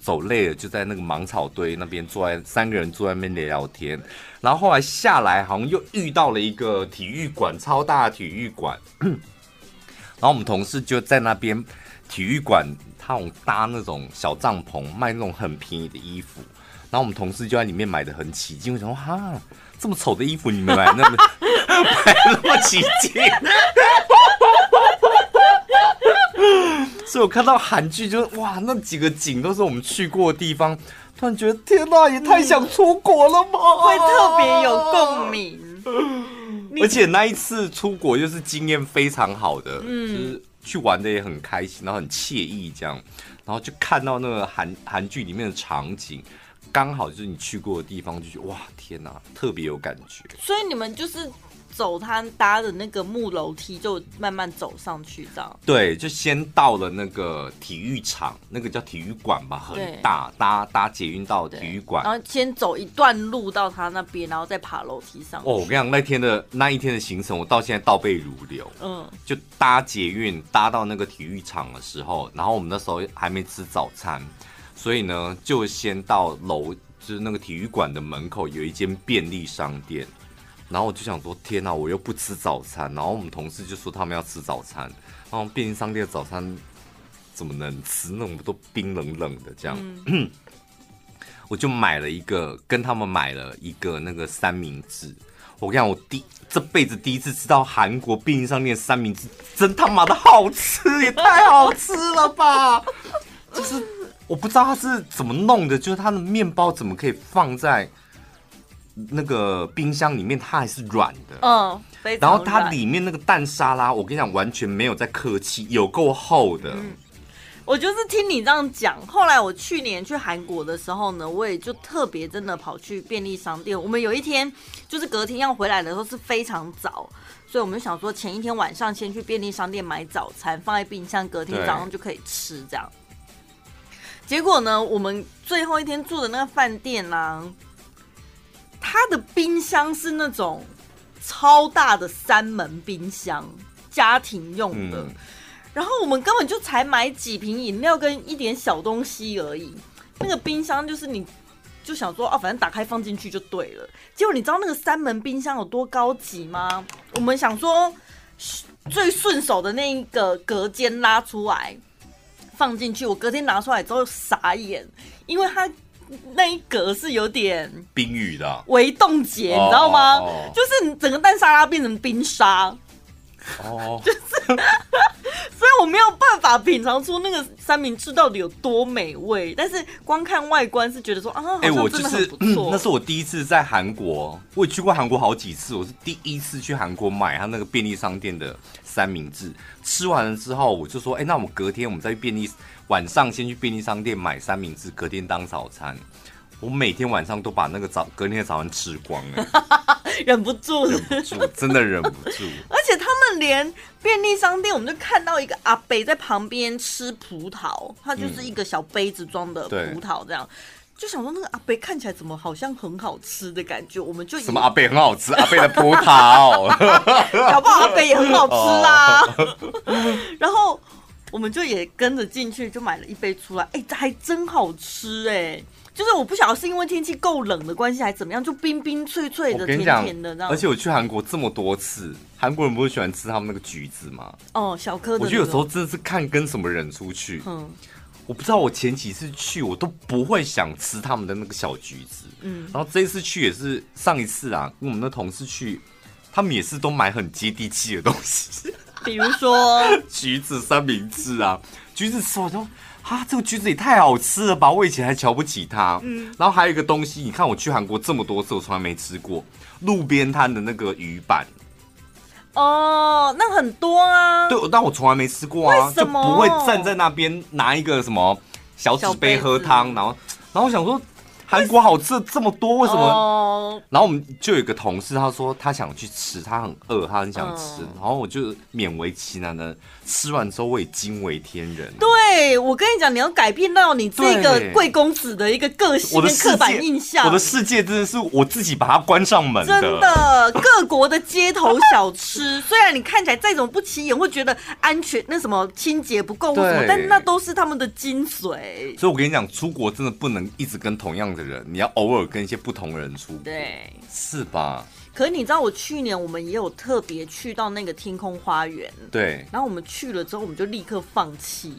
走累了，就在那个芒草堆那边坐在三个人坐在那边聊聊天，然后后来下来好像又遇到了一个体育馆，超大的体育馆。[clears throat] 然后我们同事就在那边体育馆，他有搭那种小帐篷，卖那种很便宜的衣服。然后我们同事就在里面买的很起劲，我想说哈，这么丑的衣服你们买那么 [laughs] 买那么起劲？[laughs] 所以我看到韩剧就是哇，那几个景都是我们去过的地方，突然觉得天哪，也太想出国了吧，会特别有共鸣。[laughs] 而且那一次出国就是经验非常好的，嗯，就是去玩的也很开心，然后很惬意这样，然后就看到那个韩韩剧里面的场景，刚好就是你去过的地方，就觉得哇天哪，特别有感觉。所以你们就是。走他搭的那个木楼梯，就慢慢走上去，这样。对，就先到了那个体育场，那个叫体育馆吧，很大，搭搭捷运到体育馆，然后先走一段路到他那边，然后再爬楼梯上。哦，我跟你讲，那天的那一天的行程，我到现在倒背如流。嗯，就搭捷运搭到那个体育场的时候，然后我们那时候还没吃早餐，所以呢，就先到楼，就是那个体育馆的门口有一间便利商店。然后我就想说，天哪，我又不吃早餐。然后我们同事就说他们要吃早餐，然后便利商店的早餐怎么能吃？那种都冰冷冷的这样。嗯、[coughs] 我就买了一个，跟他们买了一个那个三明治。我跟你讲，我第这辈子第一次吃到韩国便利商店三明治，真他妈的好吃，也太好吃了吧！[laughs] 就是我不知道它是怎么弄的，就是它的面包怎么可以放在。那个冰箱里面它还是软的，嗯，然后它里面那个蛋沙拉，我跟你讲，完全没有在客气，有够厚的。嗯，我就是听你这样讲，后来我去年去韩国的时候呢，我也就特别真的跑去便利商店。我们有一天就是隔天要回来的时候是非常早，所以我们就想说前一天晚上先去便利商店买早餐，放在冰箱，隔天早上就可以吃这样。结果呢，我们最后一天住的那个饭店呢，啊。它的冰箱是那种超大的三门冰箱，家庭用的。嗯、然后我们根本就才买几瓶饮料跟一点小东西而已。那个冰箱就是你就想说哦，反正打开放进去就对了。结果你知道那个三门冰箱有多高级吗？我们想说最顺手的那一个隔间拉出来放进去，我隔天拿出来之后傻眼，因为它。那一格是有点冰雨的微冻结，你知道吗？就是整个蛋沙拉变成冰沙，哦，[laughs] 就是，[laughs] 所以我没有办法品尝出那个三明治到底有多美味。但是光看外观是觉得说啊，哎，我就是，那是我第一次在韩国，我也去过韩国好几次，我是第一次去韩国买他那个便利商店的三明治。吃完了之后，我就说，哎，那我们隔天我们再去便利。晚上先去便利商店买三明治，隔天当早餐。我每天晚上都把那个早隔天的早餐吃光了，[laughs] 忍不住，忍不住，真的忍不住。[laughs] 而且他们连便利商店，我们就看到一个阿北在旁边吃葡萄，他就是一个小杯子装的葡萄，这样、嗯、就想说那个阿贝看起来怎么好像很好吃的感觉，我们就什么阿贝很好吃，阿贝的葡萄，[laughs] 搞不好阿贝也很好吃啊。然后。我们就也跟着进去，就买了一杯出来。哎，这还真好吃哎！就是我不晓得是因为天气够冷的关系，还怎么样，就冰冰脆脆的、甜甜的。而且我去韩国这么多次，韩国人不是喜欢吃他们那个橘子吗？哦，小颗的。我觉得有时候真的是看跟什么人出去。嗯，我不知道我前几次去我都不会想吃他们的那个小橘子，嗯，然后这一次去也是上一次啊，跟我们的同事去，他们也是都买很接地气的东西，比如说 [laughs] 橘子三明治啊，橘子吃我都啊，这个橘子也太好吃了吧，我以前还瞧不起它，嗯，然后还有一个东西，你看我去韩国这么多次，我从来没吃过路边摊的那个鱼板。哦，那很多啊。对，但我从来没吃过啊，就不会站在那边拿一个什么小纸杯喝汤，然后，然后我想说。韩国好吃的这么多，为什么？哦、然后我们就有一个同事，他说他想去吃，他很饿，他很想吃。嗯、然后我就勉为其难的吃完之后，我也惊为天人。对，我跟你讲，你要改变到你这个贵公子的一个个性跟刻板印象。我的世界真的是我自己把它关上门的。真的，各国的街头小吃，[laughs] 虽然你看起来再怎么不起眼，会觉得安全，那什么清洁不够或什么，但那都是他们的精髓。所以我跟你讲，出国真的不能一直跟同样的。人，你要偶尔跟一些不同的人出国，对，是吧？可是你知道，我去年我们也有特别去到那个天空花园，对。然后我们去了之后，我们就立刻放弃。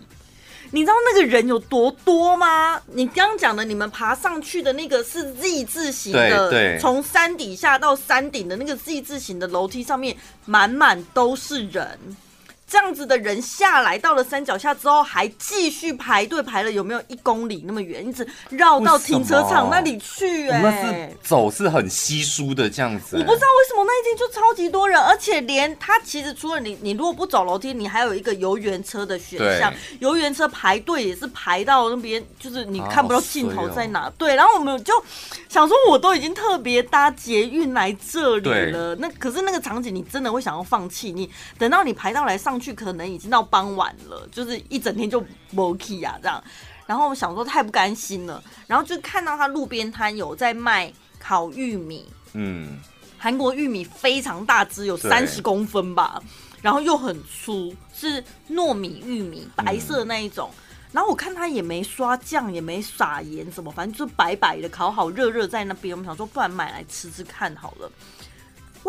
你知道那个人有多多吗？你刚刚讲的，你们爬上去的那个是 Z 字形的，对，从山底下到山顶的那个 Z 字形的楼梯上面，满满都是人。这样子的人下来到了山脚下之后，还继续排队排了有没有一公里那么远，一直绕到停车场那里去，欸。哎，那是走是很稀疏的这样子，欸。我不知道为什么那一天就超级多人，而且连他其实除了你，你如果不走楼梯，你还有一个游园车的选项。游园车排队也是排到那边，就是你看不到尽头在哪。啊哦，对，然后我们就想说，我都已经特别搭捷运来这里了，那可是那个场景你真的会想要放弃。你等到你排到来上。去可能已经到傍晚了，就是一整天就没去啊这样，然后我想说太不甘心了，然后就看到他路边摊有在卖烤玉米，嗯，韩国玉米非常大只，有三十公分吧，然后又很粗，是糯米玉米，白色的那一种，嗯、然后我看他也没刷酱，也没撒盐，什么，反正就白白的烤好热热在那边，我们想说不然买来吃吃看好了。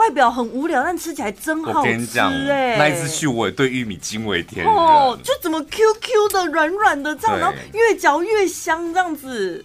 外表很无聊，但吃起来真好吃。我跟你讲，哎，那一次去我也对玉米惊为天人。哦，就怎么 Q Q 的、软软的这样，然后越嚼越香这样子。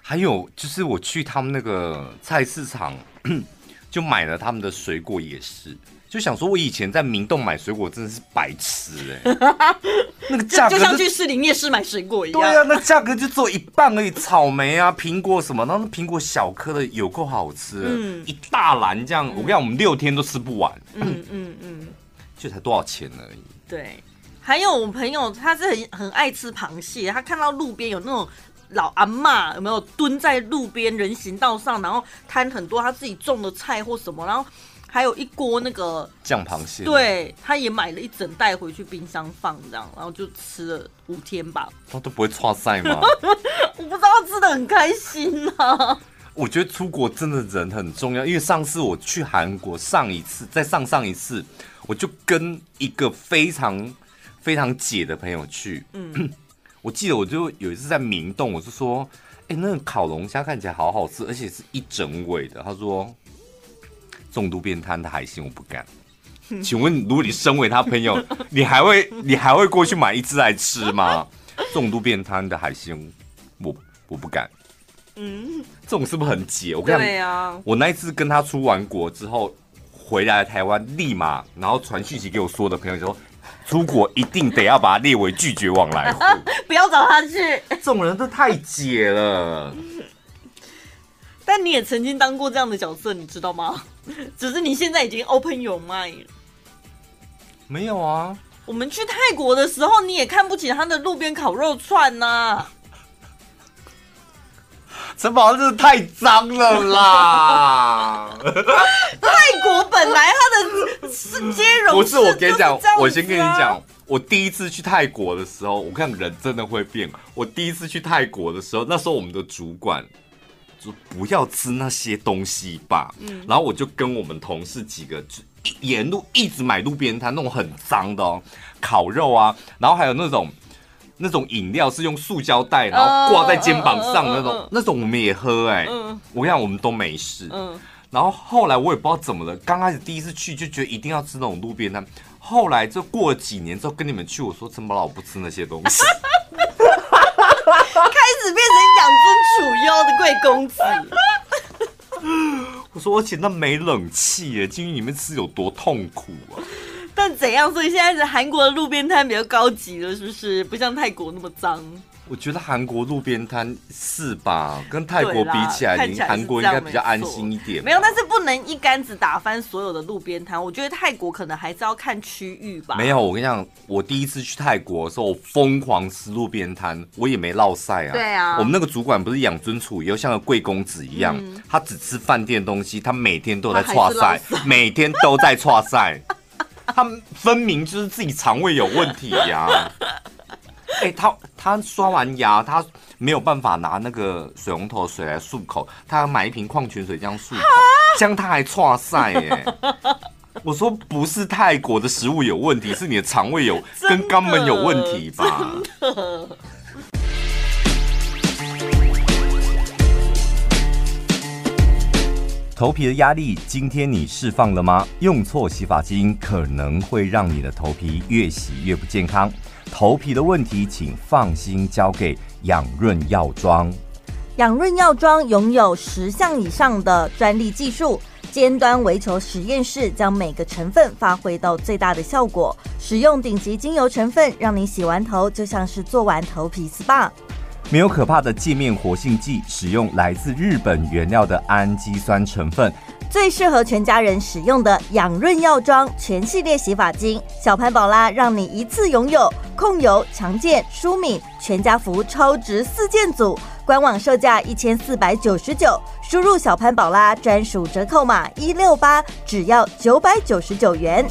还有就是我去他们那个菜市场，[coughs] 就买了他们的水果也是。就想说，我以前在明洞买水果真的是白痴哎、欸，[laughs] 那个价格就像去市林夜市买水果一样。对啊，那价格就做一半而已，草莓啊、苹果什么，然后那苹果小颗的有够好吃，嗯、一大篮这样，我跟你讲，我们六天都吃不完。嗯嗯嗯，嗯 [clears throat] 就才多少钱而已。对，还有我朋友他是很很爱吃螃蟹，他看到路边有那种老阿妈有没有蹲在路边人行道上，然后摊很多他自己种的菜或什么，然后。还有一锅那个酱螃蟹，对，他也买了一整袋回去冰箱放这样，然后就吃了五天吧。他都不会串赛吗？[laughs] 我不知道，吃的很开心啊。我觉得出国真的人很重要，因为上次我去韩国，上一次再上上一次，我就跟一个非常非常姐的朋友去。嗯，[clears throat] 我记得我就有一次在明洞，我就说：“哎、欸，那个烤龙虾看起来好好吃，而且是一整尾的。”他说。重度变态的海鲜我不敢，请问如果你身为他朋友，[laughs] 你还会你还会过去买一只来吃吗？重度变态的海鲜，我我不敢。嗯，这种是不是很解？我跟你讲，啊、我那一次跟他出完国之后回来台湾，立马然后传讯息给我说的朋友说，出国一定得要把他列为拒绝往来户，[laughs] 不要找他去。这种人都太解了。[laughs] 但你也曾经当过这样的角色，你知道吗？[laughs] 只是你现在已经 open your mind。没有啊，我们去泰国的时候，你也看不起他的路边烤肉串呐、啊。城堡真是太脏了啦！[laughs] 泰国本来它的是接容，[laughs] 不是我跟你讲，我先跟你讲，我第一次去泰国的时候，我看人真的会变。我第一次去泰国的时候，那时候我们的主管。不要吃那些东西吧。嗯，然后我就跟我们同事几个，就沿路一直买路边摊那种很脏的哦，烤肉啊，然后还有那种那种饮料是用塑胶袋，然后挂在肩膀上的那种，那种我们也喝哎。嗯，我跟你讲，我们都没事。嗯，然后后来我也不知道怎么了，刚开始第一次去就觉得一定要吃那种路边摊，后来就过了几年之后跟你们去，我说怎么老我不吃那些东西。[laughs] [laughs] 开始变成养尊处优的贵公子。[laughs] 我说，而且那没冷气耶，进去里面吃有多痛苦啊！但怎样？所以现在是韩国的路边摊比较高级了，是不是？不像泰国那么脏。我觉得韩国路边摊是吧，跟泰国比起来，韩国应该比较安心一点。没有，但是不能一竿子打翻所有的路边摊。我觉得泰国可能还是要看区域吧。没有，我跟你讲，我第一次去泰国的时候，我疯狂吃路边摊，我也没落晒啊。对啊，我们那个主管不是养尊处优，像个贵公子一样，嗯、他只吃饭店东西，他每天都在剉赛，每天都在剉赛，他分明就是自己肠胃有问题呀、啊。[laughs] 哎、欸，他他刷完牙，他没有办法拿那个水龙头水来漱口，他要买一瓶矿泉水这样漱口，这样他还剉赛耶。我说不是泰国的食物有问题，是你的肠胃有 [laughs] 跟肛门有问题吧？[laughs] 头皮的压力，今天你释放了吗？用错洗发精可能会让你的头皮越洗越不健康。头皮的问题，请放心交给养润药妆。养润药妆拥有十项以上的专利技术，尖端微球实验室将每个成分发挥到最大的效果。使用顶级精油成分，让你洗完头就像是做完头皮 SPA。没有可怕的界面活性剂，使用来自日本原料的氨基酸成分。最适合全家人使用的养润药妆全系列洗发精，小潘宝拉让你一次拥有控油、强健、舒敏全家福超值四件组，官网售价一千四百九十九，输入小潘宝拉专属折扣码一六八，只要九百九十九元。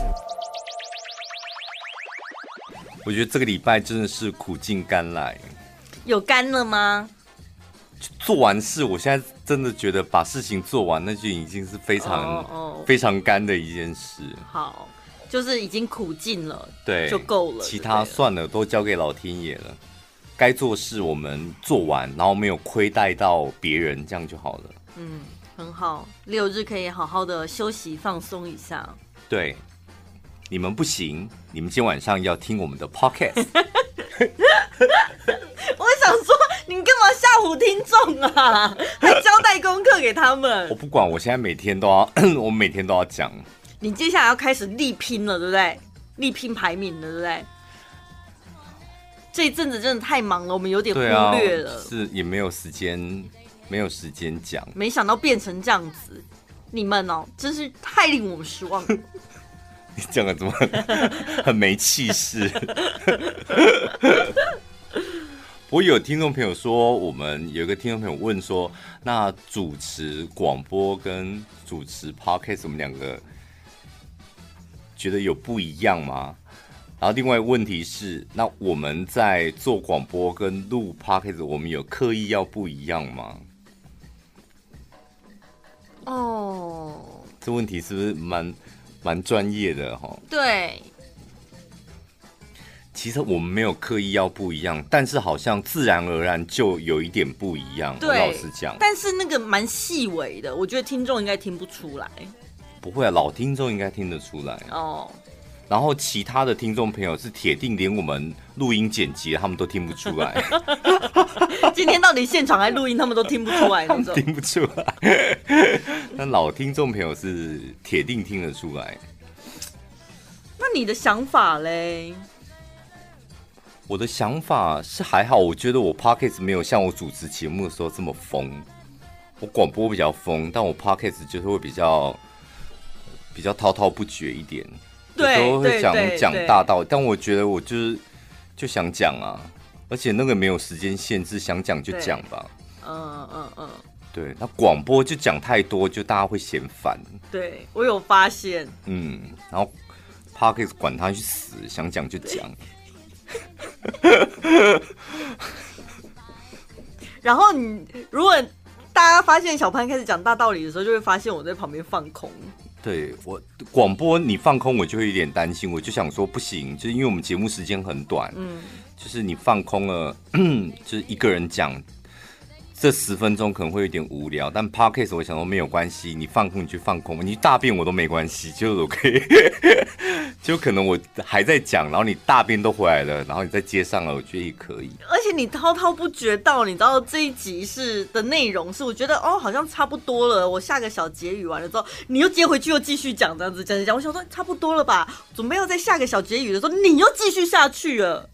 我觉得这个礼拜真的是苦尽甘来，有干了吗？做完事，我现在真的觉得把事情做完，那就已经是非常、oh, oh. 非常干的一件事。好，就是已经苦尽了，对，就够了。其他算了，都交给老天爷了。该做事我们做完，然后没有亏待到别人，这样就好了。嗯，很好，六日可以好好的休息放松一下。对，你们不行，你们今天晚上要听我们的 podcast。[laughs] [laughs] 我想说，你干嘛吓唬听众啊？还交代功课给他们？我不管，我现在每天都要，[coughs] 我每天都要讲。你接下来要开始力拼了，对不对？力拼排名了，对不对？这一阵子真的太忙了，我们有点忽略了，啊、是也没有时间，没有时间讲。没想到变成这样子，你们哦，真是太令我们失望了。你讲的怎么 [laughs] 很没气势？我有听众朋友说，我们有一个听众朋友问说，那主持广播跟主持 podcast，我们两个觉得有不一样吗？然后另外一个问题是，那我们在做广播跟录 podcast，我们有刻意要不一样吗？哦，这问题是不是蛮？蛮专业的哈，对。其实我们没有刻意要不一样，但是好像自然而然就有一点不一样。老实讲，但是那个蛮细微的，我觉得听众应该听不出来。不会啊，老听众应该听得出来哦。然后其他的听众朋友是铁定连我们录音剪辑，他们都听不出来。[laughs] 今天到底现场还录音，他们都听不出来，[laughs] 听不出来。[laughs] 但老听众朋友是铁定听得出来。那你的想法嘞？我的想法是还好，我觉得我 Podcast 没有像我主持节目的时候这么疯。我广播比较疯，但我 Podcast 就是会比较比较滔滔不绝一点。有时候会讲讲大道理，但我觉得我就是就想讲啊，而且那个没有时间限制，想讲就讲吧。嗯嗯嗯。对，那广播就讲太多，就大家会嫌烦。对，我有发现。嗯，然后 Podcast 管他去死，想讲就讲。[laughs] 然后你如果大家发现小潘开始讲大道理的时候，就会发现我在旁边放空。对我广播你放空，我就会有点担心。我就想说不行，就是因为我们节目时间很短，嗯，就是你放空了，[clears throat] 就是一个人讲，这十分钟可能会有点无聊，但 Podcast 我想说没有关系，你放空你去放空，你大便我都没关系，就 OK，[laughs] 就可能我还在讲，然后你大便都回来了，然后你再接上了，我觉得也可以。而且你滔滔不绝到，你知道这一集是的内容是，我觉得哦好像差不多了，我下个小结语完了之后，你又接回去又继续讲这样子讲讲讲，我想说差不多了吧，准备要在下个小结语的时候，你又继续下去了，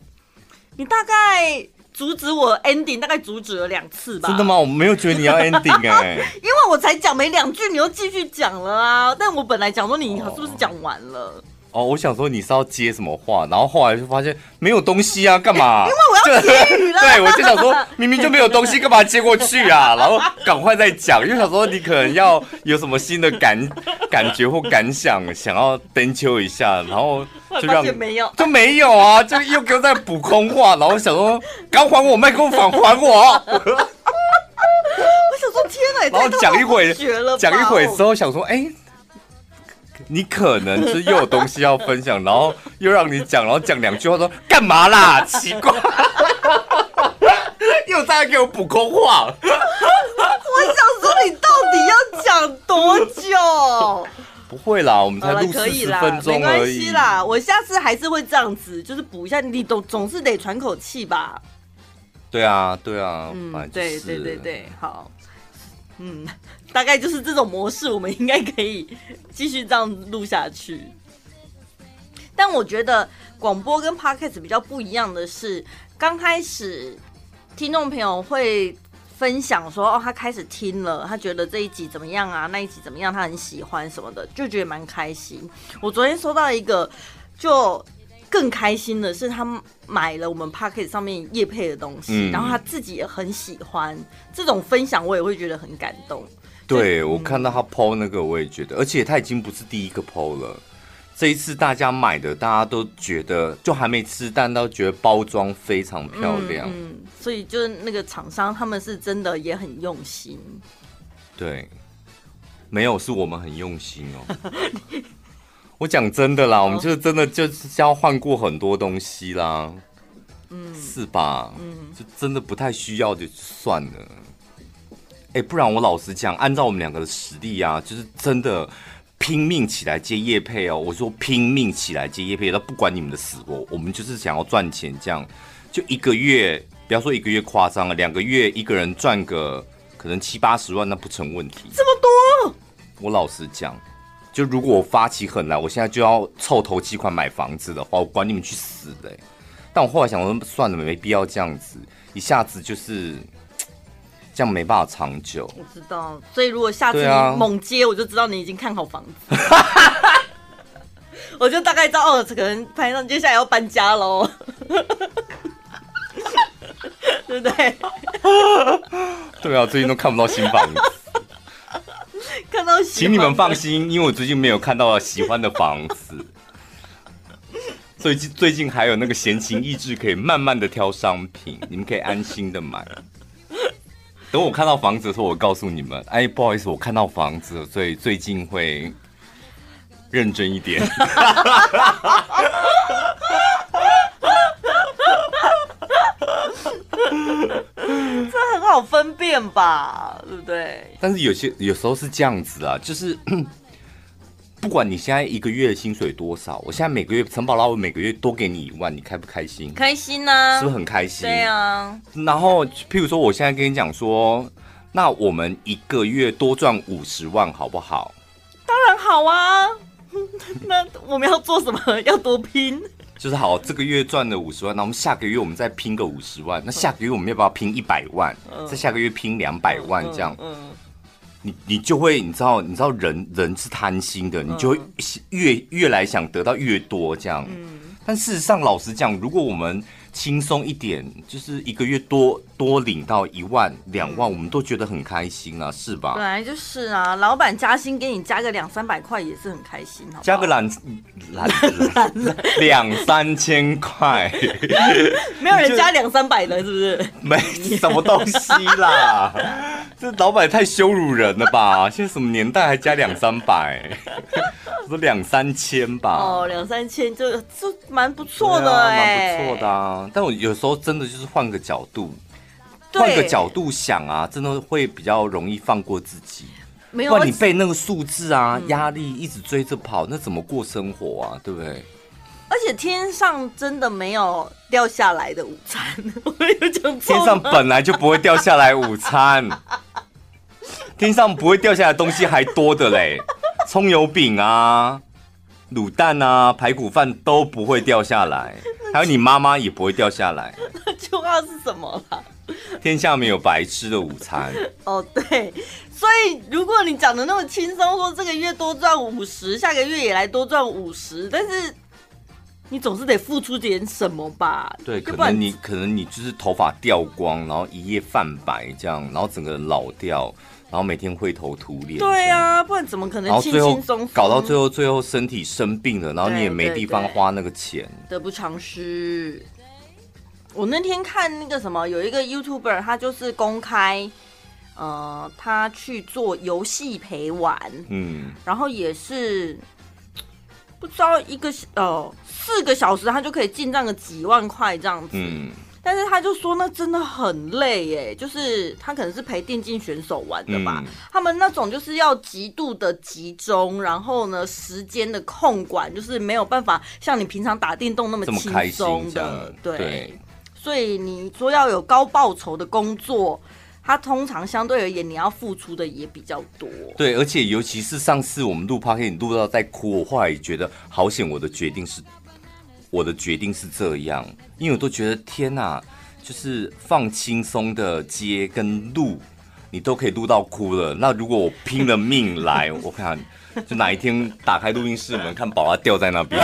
你大概。阻止我 ending 大概阻止了两次吧。真的吗？我没有觉得你要 [laughs] ending 哎、欸，因为我才讲没两句，你又继续讲了啊。但我本来讲说你是不是讲完了？哦，我想说你是要接什么话，然后后来就发现没有东西啊，干嘛？[laughs] 因为我要结语了。对，我就想说明明就没有东西，干嘛接过去啊？[laughs] 然后赶快再讲，因为想说你可能要有什么新的感感觉或感想，想要登秋一下，然后。就让没有，就没有啊！就又给我在补空话，然后想说，刚还我麦克风，还我！[laughs] 我想说天哪，然后讲一会，讲一会之后想说，哎、欸，你可能是又有东西要分享，然后又让你讲，然后讲两句话说干嘛啦？奇怪，又在给我补空话。我想说，你到底要讲多久？不会啦，我们才录四十分钟而已。没关系啦，我下次还是会这样子，就是补一下。你总总是得喘口气吧？对啊，对啊，嗯，对对对对，好，嗯，大概就是这种模式，我们应该可以继续这样录下去。但我觉得广播跟 Podcast 比较不一样的是，刚开始听众朋友会。分享说哦，他开始听了，他觉得这一集怎么样啊？那一集怎么样？他很喜欢什么的，就觉得蛮开心。我昨天收到一个，就更开心的是，他买了我们 Podcast 上面叶配的东西，嗯，然后他自己也很喜欢这种分享，我也会觉得很感动。对，我看到他 PO 那个，我也觉得，而且他已经不是第一个 PO 了。这一次大家买的，大家都觉得就还没吃，但都觉得包装非常漂亮。嗯，嗯，所以就是那个厂商，他们是真的也很用心。对，没有是我们很用心哦。[laughs] [laughs] 我讲真的啦，我们就是真的就是交换过很多东西啦。嗯，是吧？嗯，就真的不太需要就算了。哎，不然我老实讲，按照我们两个的实力啊，就是真的。拼命起来接业配哦！我说拼命起来接业配，那不管你们的死活，我们就是想要赚钱，这样就一个月，不要说一个月夸张了，两个月一个人赚个可能七八十万，那不成问题。这么多？我老实讲，就如果我发起狠来，我现在就要凑头期款买房子的话，我管你们去死的！但我后来想说，算了，没必要这样子，一下子就是。[tsk] 这样没办法长久。我知道，所以如果下次你猛接，我就知道你已经看好房子。[laughs] 我就大概知道哦，可能拍上接下来要搬家喽，[laughs] 对不对？[laughs] 对啊，最近都看不到新房子。请你们放心，因为我最近没有看到喜欢的房子。[laughs] 最近最近还有那个闲情逸致，可以慢慢的挑商品，你们可以安心的买。等我看到房子的时候，我告诉你们，哎，不好意思，我看到房子，所以最近会认真一点。[laughs] [laughs] 这很好分辨吧，对不对？但是有些有时候是这样子啊，就是。[coughs] 不管你现在一个月的薪水多少，我现在每个月城堡拉，我每个月多给你一万，你开不开心？开心啊，是不是很开心？对啊。然后，譬如说，我现在跟你讲说，那我们一个月多赚五十万，好不好？当然好啊。[laughs] 那我们要做什么？[laughs] 要多拼？就是好，这个月赚了五十万，那我们下个月我们再拼个五十万，那下个月我们要不要拼一百万？嗯、再下个月拼两百万，这样。你你就会你知道你知道人人是贪心的，你就会越越来想得到越多这样。嗯，但事实上老实讲，如果我们轻松一点，就是一个月多多领到一万两万，我们都觉得很开心啊，是吧？本来就是啊，老板加薪给你加个两三百块也是很开心，好好？加个两两两三千块，没有人加两三百的，是不是？没什么东西啦，这老板太羞辱人了吧？现在什么年代还加两三百？说两三千吧。哦，两三千就就蛮不错的哎、欸，蛮不错的啊。但我有时候真的就是换个角度，换个角度想啊，真的会比较容易放过自己。没有，不然你被那个数字啊压力一直追着跑，那怎么过生活啊？对不对？而且天上真的没有掉下来的午餐，[laughs] 我有讲错。天上本来就不会掉下来午餐，[laughs] 天上不会掉下来的东西还多的嘞，葱油饼啊、卤蛋啊、排骨饭都不会掉下来，[laughs] 还有你妈妈也不会掉下来。那句话是什么啦？天下没有白吃的午餐。[laughs] 哦，对。所以，如果你讲的那么轻松，说这个月多赚五十，下个月也来多赚五十，但是你总是得付出点什么吧？对，可能你可能你就是头发掉光，然后一夜泛白这样，然后整个人老掉，然后每天灰头土脸。对啊，不然怎么可能轻轻松松？搞到最后，最后身体生病了，然后你也没地方花那个钱，得不偿失。我那天看那个什么，有一个 YouTuber，他就是公开。呃，他去做游戏陪玩，嗯，然后也是不知道一个呃四个小时，他就可以进账个几万块这样子，嗯，但是他就说那真的很累耶，就是他可能是陪电竞选手玩的吧，嗯，他们那种就是要极度的集中，然后呢时间的控管就是没有办法像你平常打电动那么轻松的，对，对，所以你说要有高报酬的工作。他通常相对而言，你要付出的也比较多。对，而且尤其是上次我们录 podcast 录到在哭，我后来也觉得好险，我的决定是，我的决定是这样，因为我都觉得天哪，就是放轻松的接跟录，你都可以录到哭了。那如果我拼了命来，我看就哪一天打开录音室门，看宝拉掉在那边。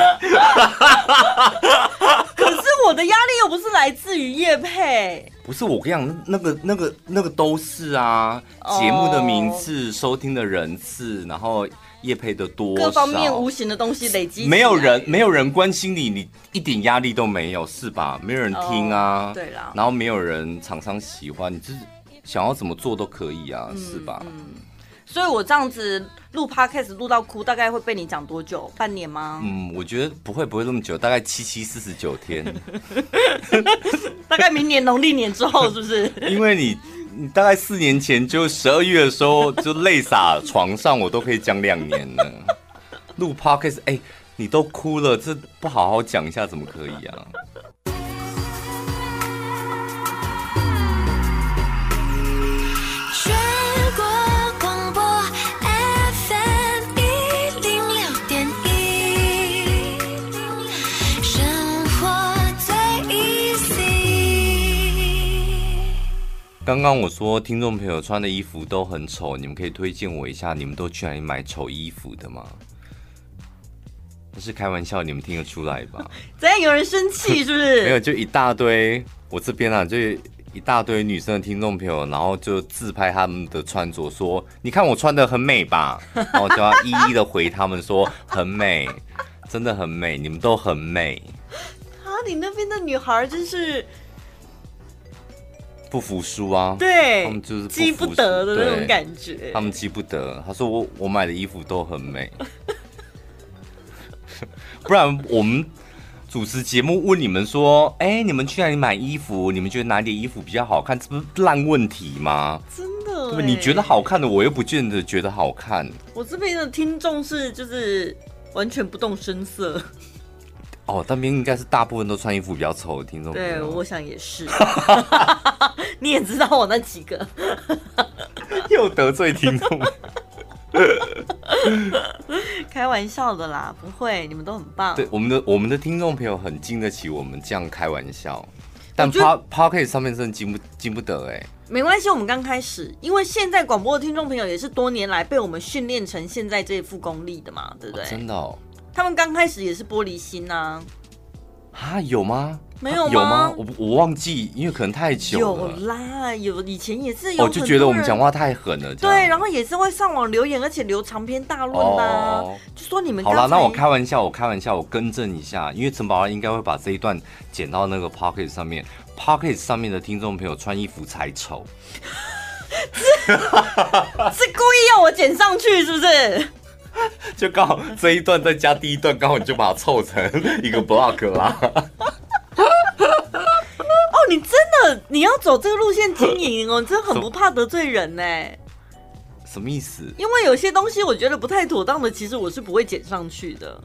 可是我的压力又不是来自于叶佩，不是我跟你讲，那个、那个、那个都是啊，节目的名次、收听的人次，然后业配的多，各方面无形的东西累积，没有人没有人关心你，你一点压力都没有，是吧？没有人听啊，对啦，然后没有人厂商喜欢你，就是想要怎么做都可以啊，是吧？嗯。所以我这样子录 podcast 录到哭，大概会被你讲多久？半年吗？嗯，我觉得不会，不会那么久，大概七七四十九天。[laughs] 大概明年农历年之后，是不是？[laughs] 因为你，你大概四年前就十二月的时候就泪洒床上，我都可以讲两年了。录 podcast，哎，你都哭了，这不好好讲一下怎么可以啊？刚刚我说听众朋友穿的衣服都很丑，你们可以推荐我一下，你们都去哪里买丑衣服的吗？那是开玩笑，你们听得出来吧？[laughs] 怎样有人生气是不是？[laughs] 没有，就一大堆，我这边啊，就一大堆女生的听众朋友，然后就自拍他们的穿着，说你看我穿的很美吧，[laughs] 然后就要一一的回他们说很美，真的很美，你们都很美。啊，你那边的女孩真是。不服输啊！对，他们就是记不得的那种感觉。他们记不得，他说我我买的衣服都很美，[laughs] 不然我们主持节目问你们说，哎、欸，你们去哪里买衣服？你们觉得哪里衣服比较好看？这不是烂问题吗？真的，对，你觉得好看的，我又不见得觉得好看。我这边的听众是就是完全不动声色。哦，那边应该是大部分都穿衣服比较丑的听众。对，[laughs] 我想也是。[laughs] 你也知道我那几个，[laughs] 又得罪听众。开玩笑的啦，不会，你们都很棒。对，我们的我们的听众朋友很经得起我们这样开玩笑，但 Podcast 上面真的经不经不得哎、欸。没关系，我们刚开始，因为现在广播的听众朋友也是多年来被我们训练成现在这副功力的嘛，对不对？哦、真的哦。他们刚开始也是玻璃心呐，啊，有吗？没有吗？有吗？我我忘记，因为可能太久了。有啦，有以前也是有。我就觉得我们讲话太狠了。对，然后也是会上网留言，而且留长篇大论呐、啊哦，就说你们。好了，那我开玩笑，我开玩笑，我更正一下，因为陈宝拉应该会把这一段剪到那个 Podcast 上面，Podcast 上面的听众朋友穿衣服才丑，[laughs] 是 [laughs] 是故意要我剪上去，是不是？[laughs] 就刚好这一段再加第一段，刚好你就把它凑成一个 block 啦。[laughs] 哦，你真的，你要走这个路线经营哦，你真的很不怕得罪人呢。什么意思？因为有些东西我觉得不太妥当的，其实我是不会剪上去的。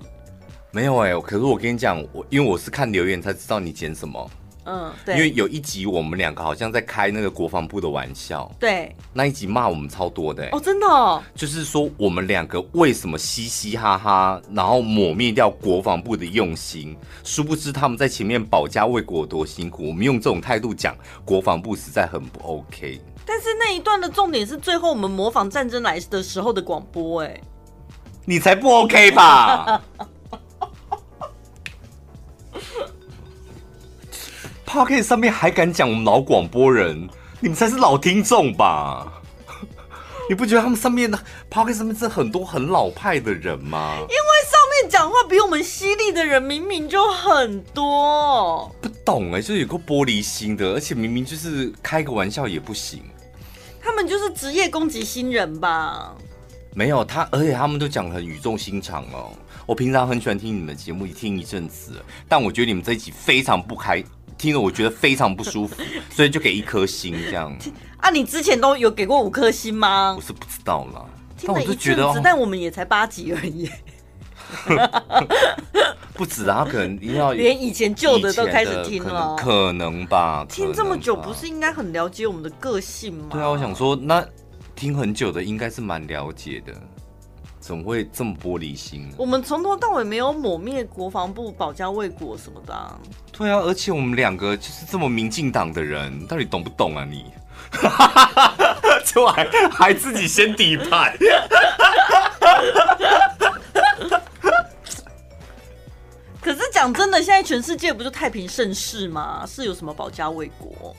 没有哎、欸，可是我跟你讲，我因为我是看留言才知道你剪什么。嗯，对。因为有一集我们两个好像在开那个国防部的玩笑。对。那一集骂我们超多的、欸。哦，真的哦。就是说我们两个为什么嘻嘻哈哈，然后抹灭掉国防部的用心，殊不知他们在前面保家卫国多辛苦。我们用这种态度讲国防部实在很不 OK。但是那一段的重点是最后我们模仿战争来的时候的广播，哎，你才不 OK 吧 [laughs]？Podcast 上面还敢讲我们老广播人，你们才是老听众吧？[laughs] 你不觉得他们上面的 Podcast 上面是很多很老派的人吗？因为上面讲话比我们犀利的人明明就很多，不懂哎，就是有个玻璃心的，而且明明就是开个玩笑也不行。他们就是职业攻击新人吧？没有他，而且他们都讲得很语重心长哦。我平常很喜欢听你们的节目，一听一阵子，但我觉得你们这一集非常不开，听了我觉得非常不舒服，[laughs] 所以就给一颗星这样。啊，你之前都有给过五颗星吗？我是不知道啦，但我就觉得，但我们也才八集而已。[laughs] 不止啊，可能要 [laughs] 连以前旧的都开始听了，可能吧？听这么久，不是应该很了解我们的个性吗？对啊，我想说，那听很久的应该是蛮了解的，怎么会这么玻璃心呢？我们从头到尾没有抹灭国防部、保家卫国什么的啊。对啊，而且我们两个就是这么民进党的人，到底懂不懂啊你？[laughs] 就还还自己先底牌。[laughs] 可是讲真的，现在全世界不就太平盛世吗？是有什么保家卫国？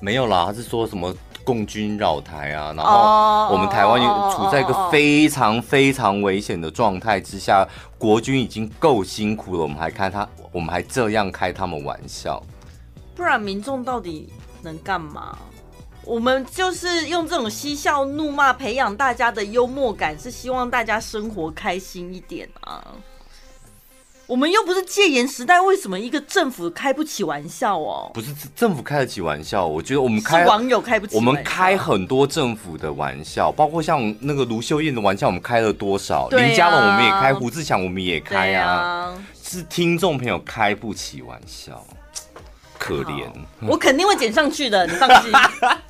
没有啦，他是说什么共军扰台啊，然后我们台湾也处在一个非常非常危险的状态之下，国军已经够辛苦了，我们还开他，我们还这样开他们玩笑，不然民众到底能干嘛？我们就是用这种嬉笑怒骂培养大家的幽默感，是希望大家生活开心一点啊。我们又不是戒严时代，为什么一个政府开不起玩笑哦？不是政府开得起玩笑，我觉得我们开网友开不起。我们开很多政府的玩笑，包括像那个卢秀燕的玩笑，我们开了多少？啊、林佳龙我们也开，胡志强我们也开啊。啊是听众朋友开不起玩笑，可怜。我肯定会剪上去的，你放心。[laughs]